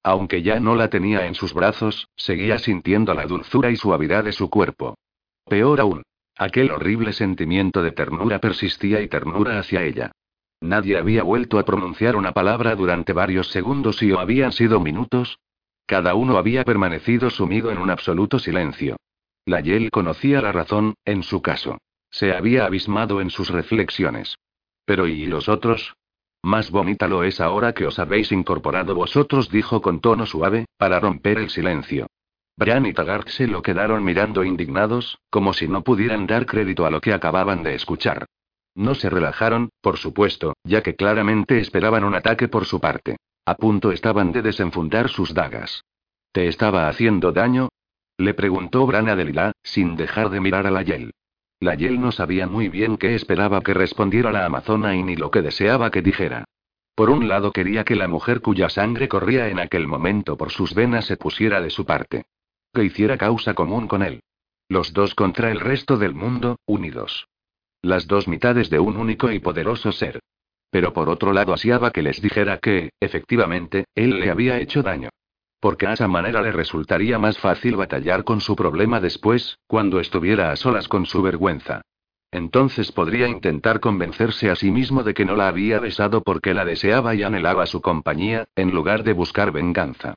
Aunque ya no la tenía en sus brazos, seguía sintiendo la dulzura y suavidad de su cuerpo. Peor aún, aquel horrible sentimiento de ternura persistía y ternura hacia ella. Nadie había vuelto a pronunciar una palabra durante varios segundos y o habían sido minutos. Cada uno había permanecido sumido en un absoluto silencio. La Yel conocía la razón, en su caso. Se había abismado en sus reflexiones. Pero ¿y los otros? Más bonita lo es ahora que os habéis incorporado vosotros, dijo con tono suave, para romper el silencio. Bran y Taggart se lo quedaron mirando indignados, como si no pudieran dar crédito a lo que acababan de escuchar. No se relajaron, por supuesto, ya que claramente esperaban un ataque por su parte. A punto estaban de desenfundar sus dagas. ¿Te estaba haciendo daño? Le preguntó Bran a Delilah, sin dejar de mirar a la Yel. La Yel no sabía muy bien qué esperaba que respondiera la amazona y ni lo que deseaba que dijera. Por un lado quería que la mujer cuya sangre corría en aquel momento por sus venas se pusiera de su parte. Que hiciera causa común con él. Los dos contra el resto del mundo, unidos. Las dos mitades de un único y poderoso ser. Pero por otro lado asiaba que les dijera que, efectivamente, él le había hecho daño. Porque a esa manera le resultaría más fácil batallar con su problema después, cuando estuviera a solas con su vergüenza. Entonces podría intentar convencerse a sí mismo de que no la había besado porque la deseaba y anhelaba su compañía, en lugar de buscar venganza.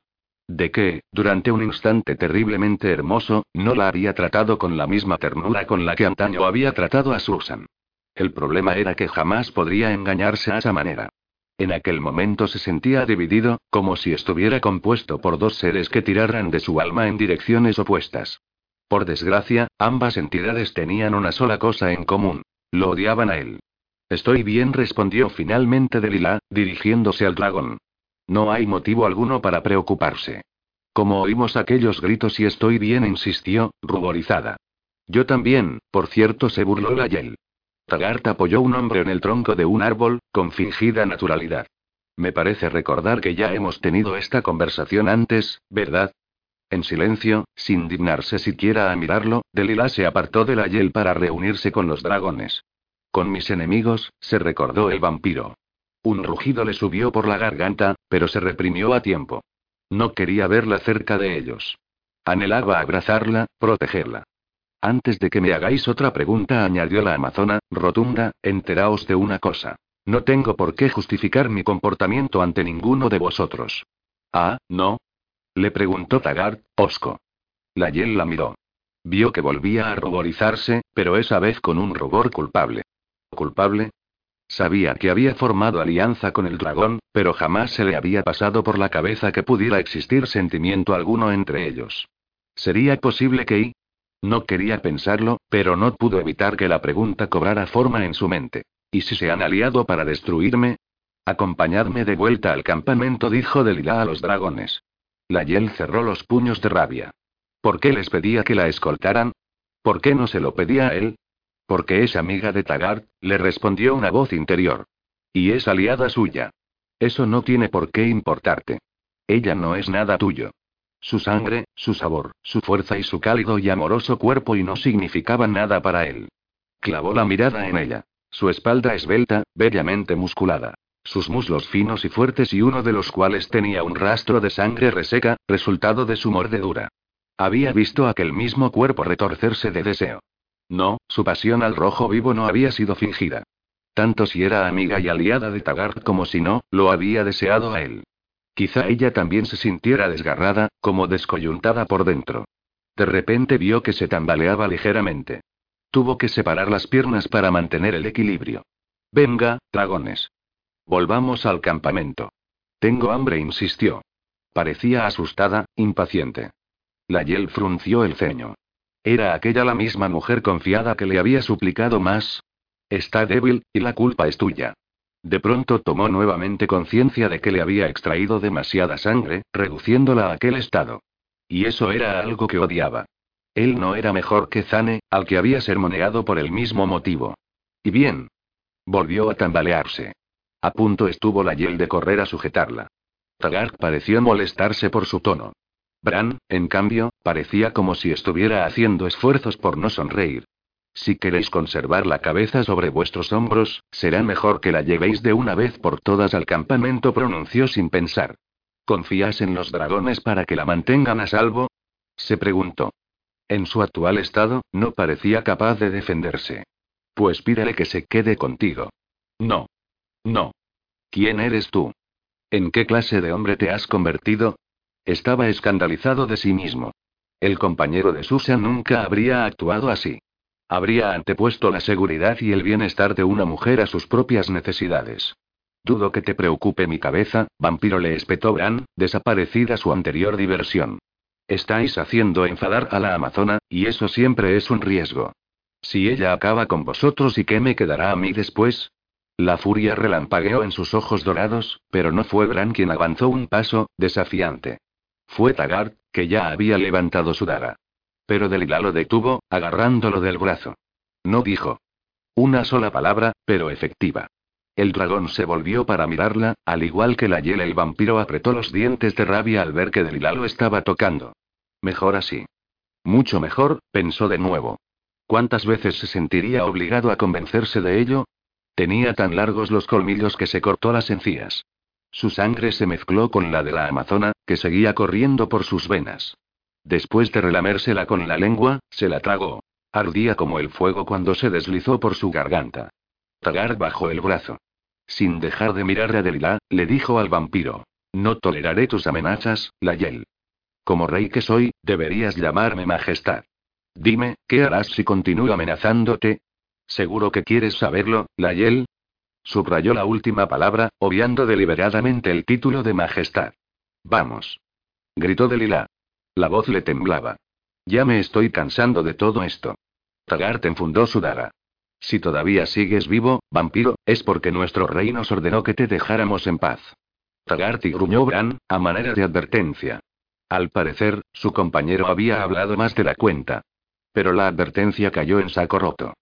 De que, durante un instante terriblemente hermoso, no la había tratado con la misma ternura con la que antaño había tratado a Susan. El problema era que jamás podría engañarse a esa manera. En aquel momento se sentía dividido, como si estuviera compuesto por dos seres que tiraran de su alma en direcciones opuestas. Por desgracia, ambas entidades tenían una sola cosa en común. Lo odiaban a él. Estoy bien, respondió finalmente Delilah, dirigiéndose al dragón. No hay motivo alguno para preocuparse. Como oímos aquellos gritos y estoy bien, insistió, ruborizada. Yo también, por cierto, se burló la Yel. Taggart apoyó un hombro en el tronco de un árbol, con fingida naturalidad. Me parece recordar que ya hemos tenido esta conversación antes, ¿verdad? En silencio, sin dignarse siquiera a mirarlo, Delilah se apartó de la Yel para reunirse con los dragones. Con mis enemigos, se recordó el vampiro. Un rugido le subió por la garganta, pero se reprimió a tiempo. No quería verla cerca de ellos. Anhelaba abrazarla, protegerla. Antes de que me hagáis otra pregunta, añadió la amazona, rotunda, enteraos de una cosa. No tengo por qué justificar mi comportamiento ante ninguno de vosotros. Ah, ¿no? Le preguntó Taggart, osco. La Yel la miró. Vio que volvía a ruborizarse, pero esa vez con un rubor culpable. ¿Culpable? Sabía que había formado alianza con el dragón, pero jamás se le había pasado por la cabeza que pudiera existir sentimiento alguno entre ellos. ¿Sería posible que No quería pensarlo, pero no pudo evitar que la pregunta cobrara forma en su mente. ¿Y si se han aliado para destruirme? Acompañadme de vuelta al campamento, dijo Delilah a los dragones. La Yel cerró los puños de rabia. ¿Por qué les pedía que la escoltaran? ¿Por qué no se lo pedía a él? Porque es amiga de Taggart, le respondió una voz interior. Y es aliada suya. Eso no tiene por qué importarte. Ella no es nada tuyo. Su sangre, su sabor, su fuerza y su cálido y amoroso cuerpo y no significaban nada para él. Clavó la mirada en ella. Su espalda esbelta, bellamente musculada sus muslos finos y fuertes y uno de los cuales tenía un rastro de sangre reseca, resultado de su mordedura. Había visto aquel mismo cuerpo retorcerse de deseo. No, su pasión al rojo vivo no había sido fingida. Tanto si era amiga y aliada de Taggart como si no, lo había deseado a él. Quizá ella también se sintiera desgarrada, como descoyuntada por dentro. De repente vio que se tambaleaba ligeramente. Tuvo que separar las piernas para mantener el equilibrio. Venga, dragones. Volvamos al campamento. Tengo hambre, insistió. Parecía asustada, impaciente. La Yel frunció el ceño. ¿Era aquella la misma mujer confiada que le había suplicado más? Está débil, y la culpa es tuya. De pronto tomó nuevamente conciencia de que le había extraído demasiada sangre, reduciéndola a aquel estado. Y eso era algo que odiaba. Él no era mejor que Zane, al que había sermoneado por el mismo motivo. Y bien. Volvió a tambalearse. A punto estuvo la Yel de correr a sujetarla. Taggart pareció molestarse por su tono. Bran, en cambio, parecía como si estuviera haciendo esfuerzos por no sonreír. Si queréis conservar la cabeza sobre vuestros hombros, será mejor que la llevéis de una vez por todas al campamento, pronunció sin pensar. ¿Confías en los dragones para que la mantengan a salvo? se preguntó. En su actual estado, no parecía capaz de defenderse. Pues pídele que se quede contigo. No. No. ¿Quién eres tú? ¿En qué clase de hombre te has convertido? Estaba escandalizado de sí mismo. El compañero de Susan nunca habría actuado así. Habría antepuesto la seguridad y el bienestar de una mujer a sus propias necesidades. Dudo que te preocupe mi cabeza, vampiro le espetó Bran, desaparecida su anterior diversión. Estáis haciendo enfadar a la amazona, y eso siempre es un riesgo. Si ella acaba con vosotros, ¿y qué me quedará a mí después? La furia relampagueó en sus ojos dorados, pero no fue Bran quien avanzó un paso, desafiante. Fue Taggart, que ya había levantado su daga. Pero Delilah lo detuvo, agarrándolo del brazo. No dijo. Una sola palabra, pero efectiva. El dragón se volvió para mirarla, al igual que la hiel el vampiro apretó los dientes de rabia al ver que Delila lo estaba tocando. Mejor así. Mucho mejor, pensó de nuevo. ¿Cuántas veces se sentiría obligado a convencerse de ello? Tenía tan largos los colmillos que se cortó las encías. Su sangre se mezcló con la de la amazona, que seguía corriendo por sus venas. Después de relamérsela con la lengua, se la tragó. Ardía como el fuego cuando se deslizó por su garganta. Tagar bajó el brazo. Sin dejar de mirar a Delilah, le dijo al vampiro. No toleraré tus amenazas, Layel. Como rey que soy, deberías llamarme majestad. Dime, ¿qué harás si continúo amenazándote? ¿Seguro que quieres saberlo, Layel? Subrayó la última palabra, obviando deliberadamente el título de majestad. Vamos. Gritó Delilah. La voz le temblaba. Ya me estoy cansando de todo esto. Tagart enfundó su daga. Si todavía sigues vivo, vampiro, es porque nuestro rey nos ordenó que te dejáramos en paz. Tagart y gruñó Bran, a manera de advertencia. Al parecer, su compañero había hablado más de la cuenta. Pero la advertencia cayó en saco roto.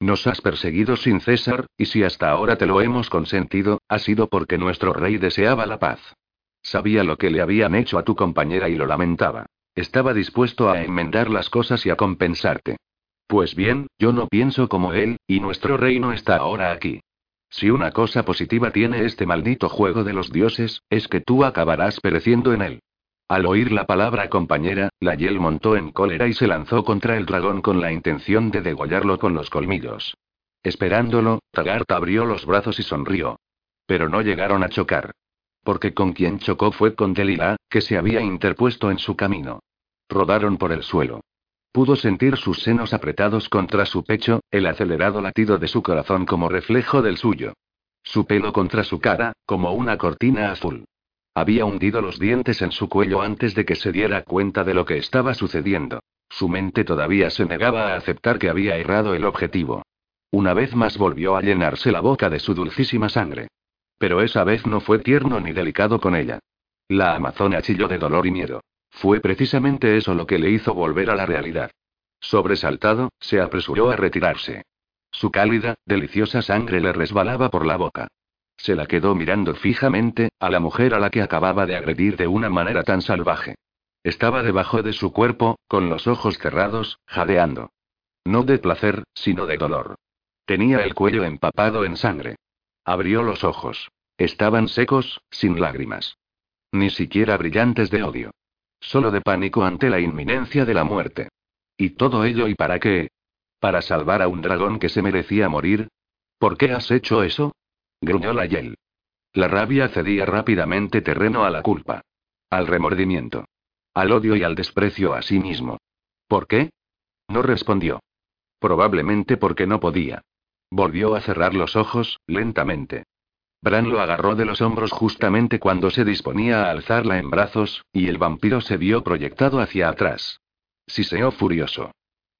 Nos has perseguido sin cesar, y si hasta ahora te lo hemos consentido, ha sido porque nuestro rey deseaba la paz. Sabía lo que le habían hecho a tu compañera y lo lamentaba. Estaba dispuesto a enmendar las cosas y a compensarte. Pues bien, yo no pienso como él, y nuestro reino está ahora aquí. Si una cosa positiva tiene este maldito juego de los dioses, es que tú acabarás pereciendo en él. Al oír la palabra compañera, la Yel montó en cólera y se lanzó contra el dragón con la intención de degollarlo con los colmillos. Esperándolo, Tagart abrió los brazos y sonrió. Pero no llegaron a chocar. Porque con quien chocó fue con Delilah, que se había interpuesto en su camino. Rodaron por el suelo. Pudo sentir sus senos apretados contra su pecho, el acelerado latido de su corazón como reflejo del suyo. Su pelo contra su cara, como una cortina azul. Había hundido los dientes en su cuello antes de que se diera cuenta de lo que estaba sucediendo. Su mente todavía se negaba a aceptar que había errado el objetivo. Una vez más volvió a llenarse la boca de su dulcísima sangre. Pero esa vez no fue tierno ni delicado con ella. La amazona chilló de dolor y miedo. Fue precisamente eso lo que le hizo volver a la realidad. Sobresaltado, se apresuró a retirarse. Su cálida, deliciosa sangre le resbalaba por la boca. Se la quedó mirando fijamente, a la mujer a la que acababa de agredir de una manera tan salvaje. Estaba debajo de su cuerpo, con los ojos cerrados, jadeando. No de placer, sino de dolor. Tenía el cuello empapado en sangre. Abrió los ojos. Estaban secos, sin lágrimas. Ni siquiera brillantes de odio. Solo de pánico ante la inminencia de la muerte. ¿Y todo ello y para qué? ¿Para salvar a un dragón que se merecía morir? ¿Por qué has hecho eso? gruñó la Yel. La rabia cedía rápidamente terreno a la culpa. Al remordimiento. Al odio y al desprecio a sí mismo. ¿Por qué? No respondió. Probablemente porque no podía. Volvió a cerrar los ojos, lentamente. Bran lo agarró de los hombros justamente cuando se disponía a alzarla en brazos, y el vampiro se vio proyectado hacia atrás. Siseó furioso.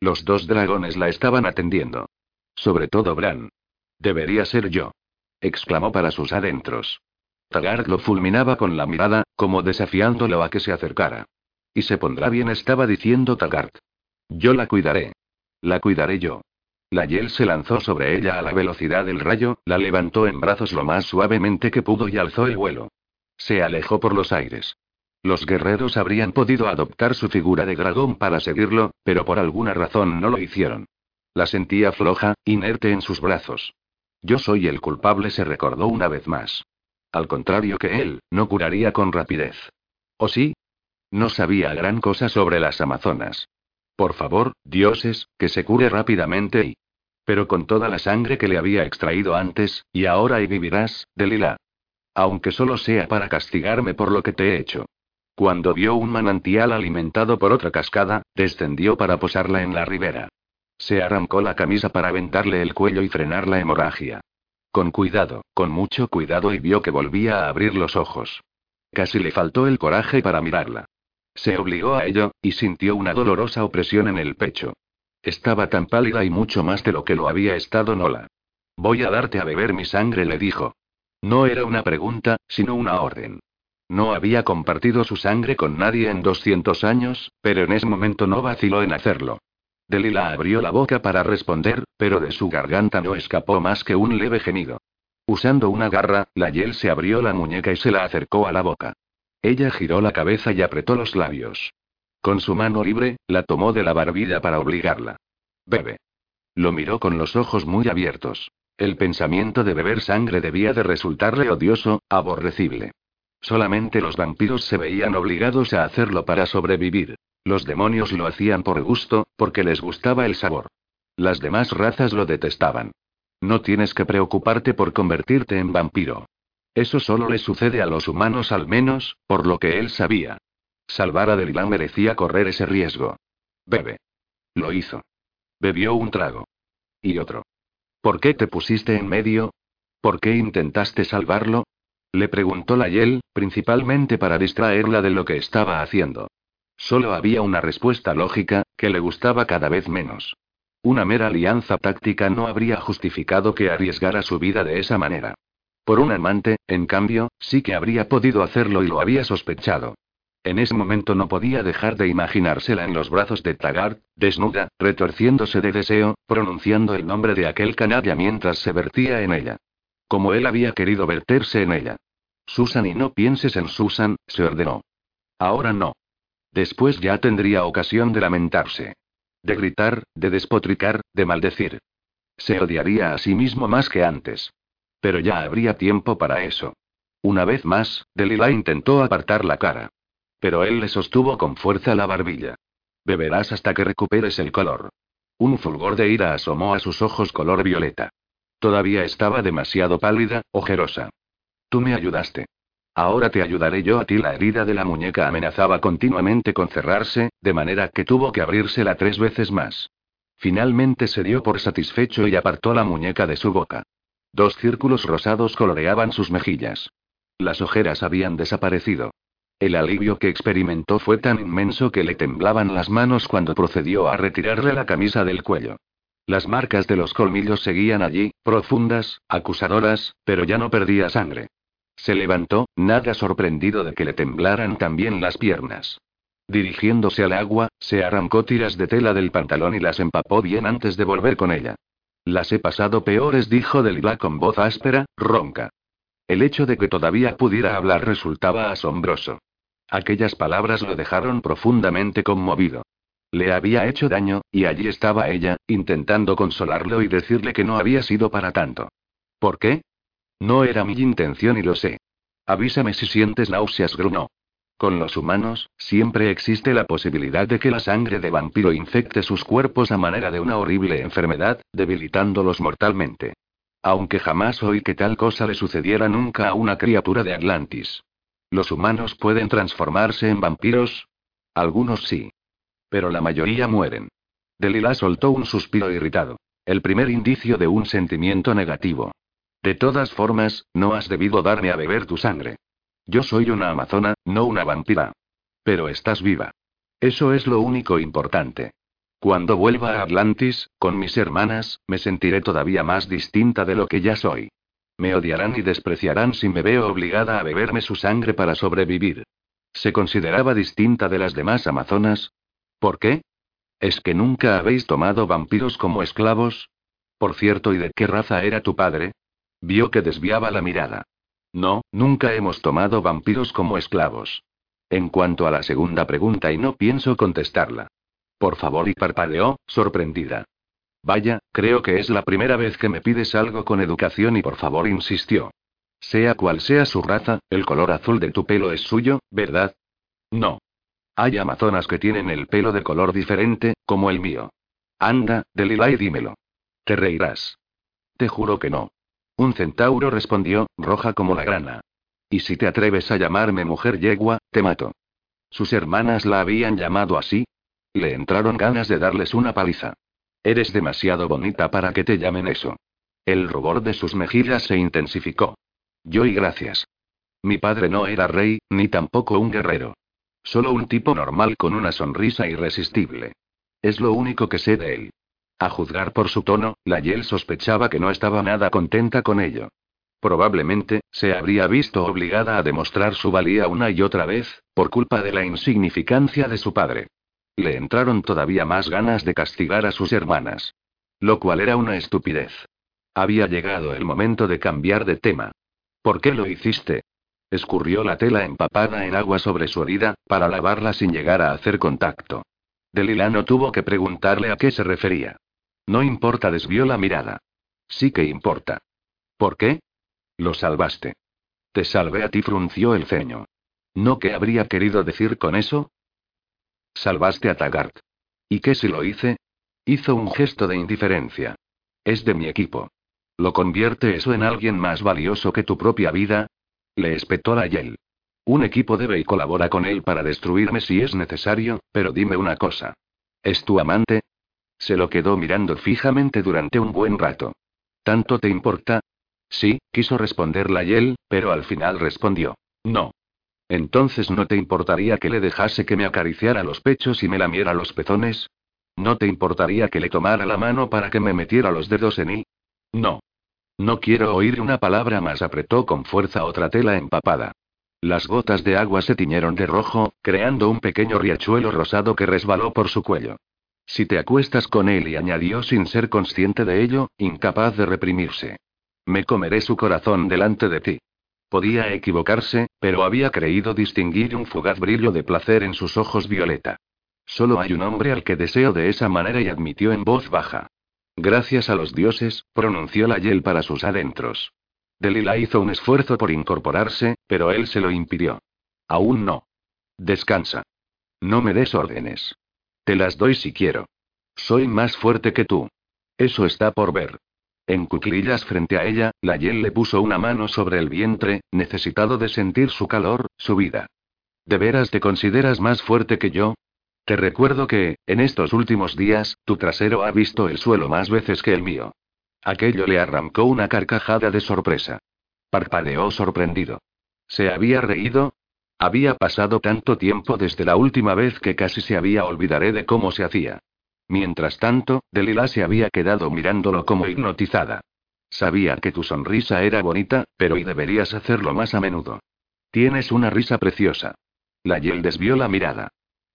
Los dos dragones la estaban atendiendo. Sobre todo Bran. Debería ser yo exclamó para sus adentros. Taggart lo fulminaba con la mirada, como desafiándolo a que se acercara. Y se pondrá bien, estaba diciendo Taggart. Yo la cuidaré. La cuidaré yo. La Yel se lanzó sobre ella a la velocidad del rayo, la levantó en brazos lo más suavemente que pudo y alzó el vuelo. Se alejó por los aires. Los guerreros habrían podido adoptar su figura de dragón para seguirlo, pero por alguna razón no lo hicieron. La sentía floja, inerte en sus brazos. Yo soy el culpable, se recordó una vez más. Al contrario que él, no curaría con rapidez. ¿O sí? No sabía gran cosa sobre las Amazonas. Por favor, dioses, que se cure rápidamente y... Pero con toda la sangre que le había extraído antes, y ahora y vivirás, Delila. Aunque solo sea para castigarme por lo que te he hecho. Cuando vio un manantial alimentado por otra cascada, descendió para posarla en la ribera. Se arrancó la camisa para aventarle el cuello y frenar la hemorragia. Con cuidado, con mucho cuidado y vio que volvía a abrir los ojos. Casi le faltó el coraje para mirarla. Se obligó a ello, y sintió una dolorosa opresión en el pecho. Estaba tan pálida y mucho más de lo que lo había estado Nola. Voy a darte a beber mi sangre, le dijo. No era una pregunta, sino una orden. No había compartido su sangre con nadie en 200 años, pero en ese momento no vaciló en hacerlo. Delila abrió la boca para responder, pero de su garganta no escapó más que un leve gemido. Usando una garra, la Yel se abrió la muñeca y se la acercó a la boca. Ella giró la cabeza y apretó los labios. Con su mano libre, la tomó de la barbilla para obligarla. Bebe. Lo miró con los ojos muy abiertos. El pensamiento de beber sangre debía de resultarle odioso, aborrecible. Solamente los vampiros se veían obligados a hacerlo para sobrevivir. Los demonios lo hacían por gusto, porque les gustaba el sabor. Las demás razas lo detestaban. No tienes que preocuparte por convertirte en vampiro. Eso solo le sucede a los humanos al menos, por lo que él sabía. Salvar a Delilah merecía correr ese riesgo. Bebe. Lo hizo. Bebió un trago. Y otro. ¿Por qué te pusiste en medio? ¿Por qué intentaste salvarlo? Le preguntó la Yel, principalmente para distraerla de lo que estaba haciendo. Solo había una respuesta lógica, que le gustaba cada vez menos. Una mera alianza táctica no habría justificado que arriesgara su vida de esa manera. Por un amante, en cambio, sí que habría podido hacerlo y lo había sospechado. En ese momento no podía dejar de imaginársela en los brazos de Taggart, desnuda, retorciéndose de deseo, pronunciando el nombre de aquel canalla mientras se vertía en ella. Como él había querido verterse en ella. Susan y no pienses en Susan, se ordenó. Ahora no. Después ya tendría ocasión de lamentarse. De gritar, de despotricar, de maldecir. Se odiaría a sí mismo más que antes. Pero ya habría tiempo para eso. Una vez más, Delilah intentó apartar la cara. Pero él le sostuvo con fuerza la barbilla. Beberás hasta que recuperes el color. Un fulgor de ira asomó a sus ojos color violeta. Todavía estaba demasiado pálida, ojerosa. Tú me ayudaste. Ahora te ayudaré yo a ti. La herida de la muñeca amenazaba continuamente con cerrarse, de manera que tuvo que abrírsela tres veces más. Finalmente se dio por satisfecho y apartó la muñeca de su boca. Dos círculos rosados coloreaban sus mejillas. Las ojeras habían desaparecido. El alivio que experimentó fue tan inmenso que le temblaban las manos cuando procedió a retirarle la camisa del cuello. Las marcas de los colmillos seguían allí, profundas, acusadoras, pero ya no perdía sangre. Se levantó, nada sorprendido de que le temblaran también las piernas. Dirigiéndose al agua, se arrancó tiras de tela del pantalón y las empapó bien antes de volver con ella. Las he pasado peores, dijo Delilah con voz áspera, ronca. El hecho de que todavía pudiera hablar resultaba asombroso. Aquellas palabras lo dejaron profundamente conmovido. Le había hecho daño, y allí estaba ella, intentando consolarlo y decirle que no había sido para tanto. ¿Por qué? No era mi intención y lo sé. Avísame si sientes náuseas, grunó. Con los humanos, siempre existe la posibilidad de que la sangre de vampiro infecte sus cuerpos a manera de una horrible enfermedad, debilitándolos mortalmente. Aunque jamás oí que tal cosa le sucediera nunca a una criatura de Atlantis. ¿Los humanos pueden transformarse en vampiros? Algunos sí. Pero la mayoría mueren. Delilah soltó un suspiro irritado. El primer indicio de un sentimiento negativo. De todas formas, no has debido darme a beber tu sangre. Yo soy una amazona, no una vampira. Pero estás viva. Eso es lo único importante. Cuando vuelva a Atlantis, con mis hermanas, me sentiré todavía más distinta de lo que ya soy. Me odiarán y despreciarán si me veo obligada a beberme su sangre para sobrevivir. ¿Se consideraba distinta de las demás amazonas? ¿Por qué? ¿Es que nunca habéis tomado vampiros como esclavos? Por cierto, ¿y de qué raza era tu padre? Vio que desviaba la mirada. No, nunca hemos tomado vampiros como esclavos. En cuanto a la segunda pregunta, y no pienso contestarla. Por favor, y parpadeó, sorprendida. Vaya, creo que es la primera vez que me pides algo con educación y por favor insistió. Sea cual sea su raza, el color azul de tu pelo es suyo, ¿verdad? No. Hay amazonas que tienen el pelo de color diferente, como el mío. Anda, Delilah, y dímelo. Te reirás. Te juro que no. Un centauro respondió, roja como la grana. Y si te atreves a llamarme mujer yegua, te mato. Sus hermanas la habían llamado así. Le entraron ganas de darles una paliza. Eres demasiado bonita para que te llamen eso. El rubor de sus mejillas se intensificó. Yo y gracias. Mi padre no era rey, ni tampoco un guerrero. Solo un tipo normal con una sonrisa irresistible. Es lo único que sé de él. A juzgar por su tono, la Yel sospechaba que no estaba nada contenta con ello. Probablemente, se habría visto obligada a demostrar su valía una y otra vez, por culpa de la insignificancia de su padre. Le entraron todavía más ganas de castigar a sus hermanas. Lo cual era una estupidez. Había llegado el momento de cambiar de tema. ¿Por qué lo hiciste? Escurrió la tela empapada en agua sobre su herida, para lavarla sin llegar a hacer contacto. Delila no tuvo que preguntarle a qué se refería. No importa, desvió la mirada. Sí que importa. ¿Por qué? Lo salvaste. Te salvé a ti, frunció el ceño. ¿No qué habría querido decir con eso? Salvaste a Taggart. ¿Y qué si lo hice? Hizo un gesto de indiferencia. Es de mi equipo. ¿Lo convierte eso en alguien más valioso que tu propia vida? Le espetó la Yel. Un equipo debe y colabora con él para destruirme si es necesario, pero dime una cosa. ¿Es tu amante? Se lo quedó mirando fijamente durante un buen rato. ¿Tanto te importa? Sí, quiso responder la Yel, pero al final respondió. No. Entonces no te importaría que le dejase que me acariciara los pechos y me lamiera los pezones? ¿No te importaría que le tomara la mano para que me metiera los dedos en y? No. No quiero oír una palabra más, apretó con fuerza otra tela empapada. Las gotas de agua se tiñeron de rojo, creando un pequeño riachuelo rosado que resbaló por su cuello. Si te acuestas con él, y añadió sin ser consciente de ello, incapaz de reprimirse. Me comeré su corazón delante de ti. Podía equivocarse, pero había creído distinguir un fugaz brillo de placer en sus ojos violeta. Solo hay un hombre al que deseo de esa manera y admitió en voz baja. Gracias a los dioses, pronunció la Yel para sus adentros. Delila hizo un esfuerzo por incorporarse, pero él se lo impidió. Aún no. Descansa. No me des órdenes. Te las doy si quiero. Soy más fuerte que tú. Eso está por ver. En cuclillas frente a ella, la Yel le puso una mano sobre el vientre, necesitado de sentir su calor, su vida. ¿De veras te consideras más fuerte que yo? Te recuerdo que, en estos últimos días, tu trasero ha visto el suelo más veces que el mío. Aquello le arrancó una carcajada de sorpresa. Parpadeó sorprendido. ¿Se había reído? Había pasado tanto tiempo desde la última vez que casi se había olvidaré de cómo se hacía. Mientras tanto, Delila se había quedado mirándolo como hipnotizada. Sabía que tu sonrisa era bonita, pero deberías hacerlo más a menudo. Tienes una risa preciosa. La Yel desvió la mirada.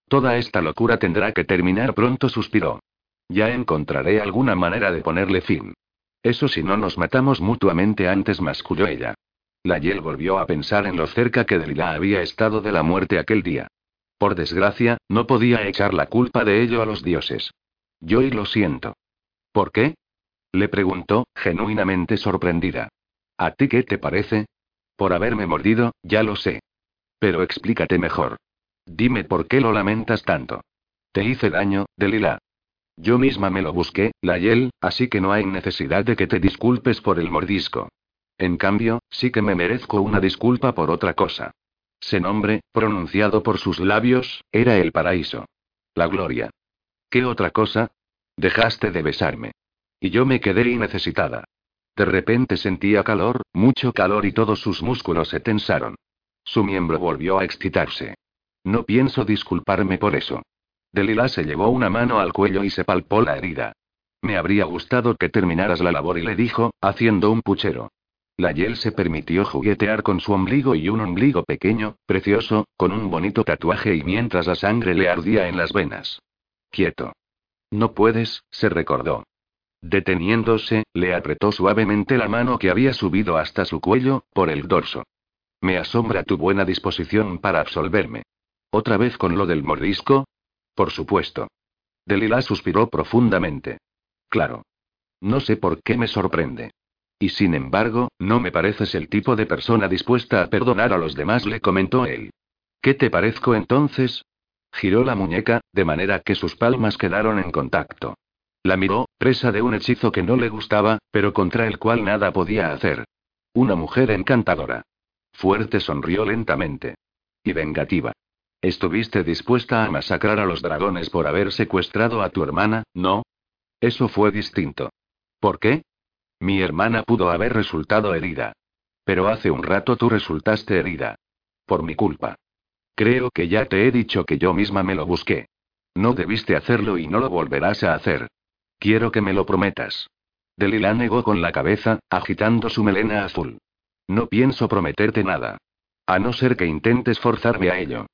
Toda esta locura tendrá que terminar pronto, suspiró. Ya encontraré alguna manera de ponerle fin. Eso si no nos matamos mutuamente antes, masculló ella. La Yel volvió a pensar en lo cerca que Delila había estado de la muerte aquel día. Por desgracia, no podía echar la culpa de ello a los dioses. Yo y lo siento. ¿Por qué? Le preguntó, genuinamente sorprendida. ¿A ti qué te parece? Por haberme mordido, ya lo sé. Pero explícate mejor. Dime por qué lo lamentas tanto. Te hice daño, Delila. Yo misma me lo busqué, Layel, así que no hay necesidad de que te disculpes por el mordisco. En cambio, sí que me merezco una disculpa por otra cosa. Ese nombre, pronunciado por sus labios, era el paraíso. La gloria. ¿Qué otra cosa? Dejaste de besarme. Y yo me quedé innecesitada. De repente sentía calor, mucho calor y todos sus músculos se tensaron. Su miembro volvió a excitarse. No pienso disculparme por eso. Delila se llevó una mano al cuello y se palpó la herida. Me habría gustado que terminaras la labor y le dijo, haciendo un puchero. La Yel se permitió juguetear con su ombligo y un ombligo pequeño, precioso, con un bonito tatuaje y mientras la sangre le ardía en las venas. Quieto. No puedes, se recordó. Deteniéndose, le apretó suavemente la mano que había subido hasta su cuello, por el dorso. Me asombra tu buena disposición para absolverme. ¿Otra vez con lo del mordisco? Por supuesto. Delila suspiró profundamente. Claro. No sé por qué me sorprende. Y sin embargo, no me pareces el tipo de persona dispuesta a perdonar a los demás, le comentó él. ¿Qué te parezco entonces? Giró la muñeca, de manera que sus palmas quedaron en contacto. La miró, presa de un hechizo que no le gustaba, pero contra el cual nada podía hacer. Una mujer encantadora. Fuerte sonrió lentamente. Y vengativa. ¿Estuviste dispuesta a masacrar a los dragones por haber secuestrado a tu hermana, no? Eso fue distinto. ¿Por qué? Mi hermana pudo haber resultado herida. Pero hace un rato tú resultaste herida. Por mi culpa. Creo que ya te he dicho que yo misma me lo busqué. No debiste hacerlo y no lo volverás a hacer. Quiero que me lo prometas. Delila negó con la cabeza, agitando su melena azul. No pienso prometerte nada. A no ser que intentes forzarme a ello.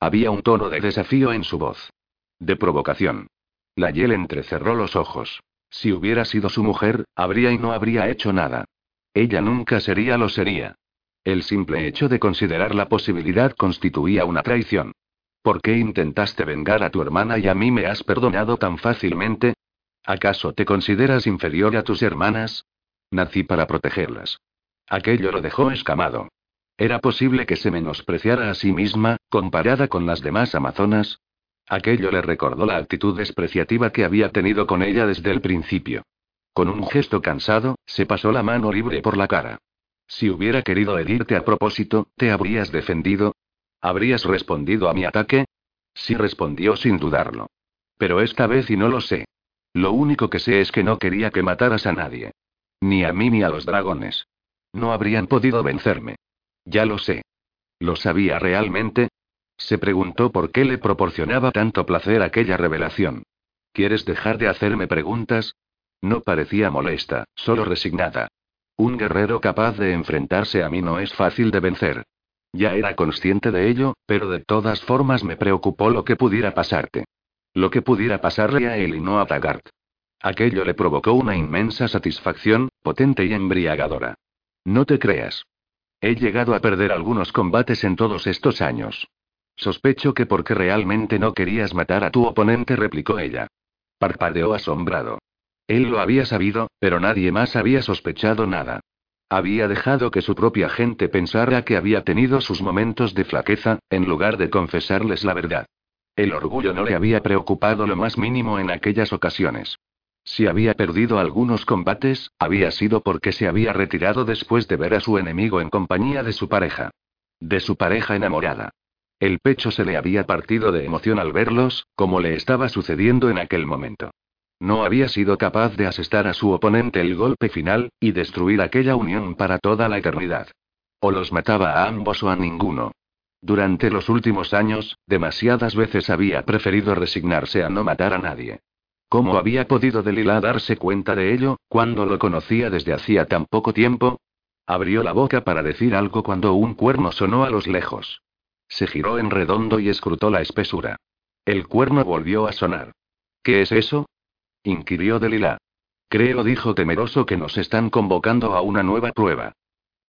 Había un tono de desafío en su voz. De provocación. La Yel entrecerró los ojos. Si hubiera sido su mujer, habría y no habría hecho nada. Ella nunca sería lo sería. El simple hecho de considerar la posibilidad constituía una traición. ¿Por qué intentaste vengar a tu hermana y a mí me has perdonado tan fácilmente? ¿Acaso te consideras inferior a tus hermanas? Nací para protegerlas. Aquello lo dejó escamado. ¿Era posible que se menospreciara a sí misma, comparada con las demás amazonas? Aquello le recordó la actitud despreciativa que había tenido con ella desde el principio. Con un gesto cansado, se pasó la mano libre por la cara. Si hubiera querido herirte a propósito, ¿te habrías defendido? ¿Habrías respondido a mi ataque? Sí respondió sin dudarlo. Pero esta vez y no lo sé. Lo único que sé es que no quería que mataras a nadie. Ni a mí ni a los dragones. No habrían podido vencerme. Ya lo sé. ¿Lo sabía realmente? Se preguntó por qué le proporcionaba tanto placer aquella revelación. ¿Quieres dejar de hacerme preguntas? No parecía molesta, solo resignada. Un guerrero capaz de enfrentarse a mí no es fácil de vencer. Ya era consciente de ello, pero de todas formas me preocupó lo que pudiera pasarte. Lo que pudiera pasarle a él y no a Taggart. Aquello le provocó una inmensa satisfacción, potente y embriagadora. No te creas. He llegado a perder algunos combates en todos estos años. Sospecho que porque realmente no querías matar a tu oponente, replicó ella. Parpadeó asombrado. Él lo había sabido, pero nadie más había sospechado nada. Había dejado que su propia gente pensara que había tenido sus momentos de flaqueza, en lugar de confesarles la verdad. El orgullo no le había preocupado lo más mínimo en aquellas ocasiones. Si había perdido algunos combates, había sido porque se había retirado después de ver a su enemigo en compañía de su pareja. De su pareja enamorada. El pecho se le había partido de emoción al verlos, como le estaba sucediendo en aquel momento. No había sido capaz de asestar a su oponente el golpe final, y destruir aquella unión para toda la eternidad. O los mataba a ambos o a ninguno. Durante los últimos años, demasiadas veces había preferido resignarse a no matar a nadie. ¿Cómo había podido Delilah darse cuenta de ello, cuando lo conocía desde hacía tan poco tiempo? Abrió la boca para decir algo cuando un cuerno sonó a los lejos. Se giró en redondo y escrutó la espesura. El cuerno volvió a sonar. ¿Qué es eso? inquirió Delilah. Creo, dijo temeroso, que nos están convocando a una nueva prueba.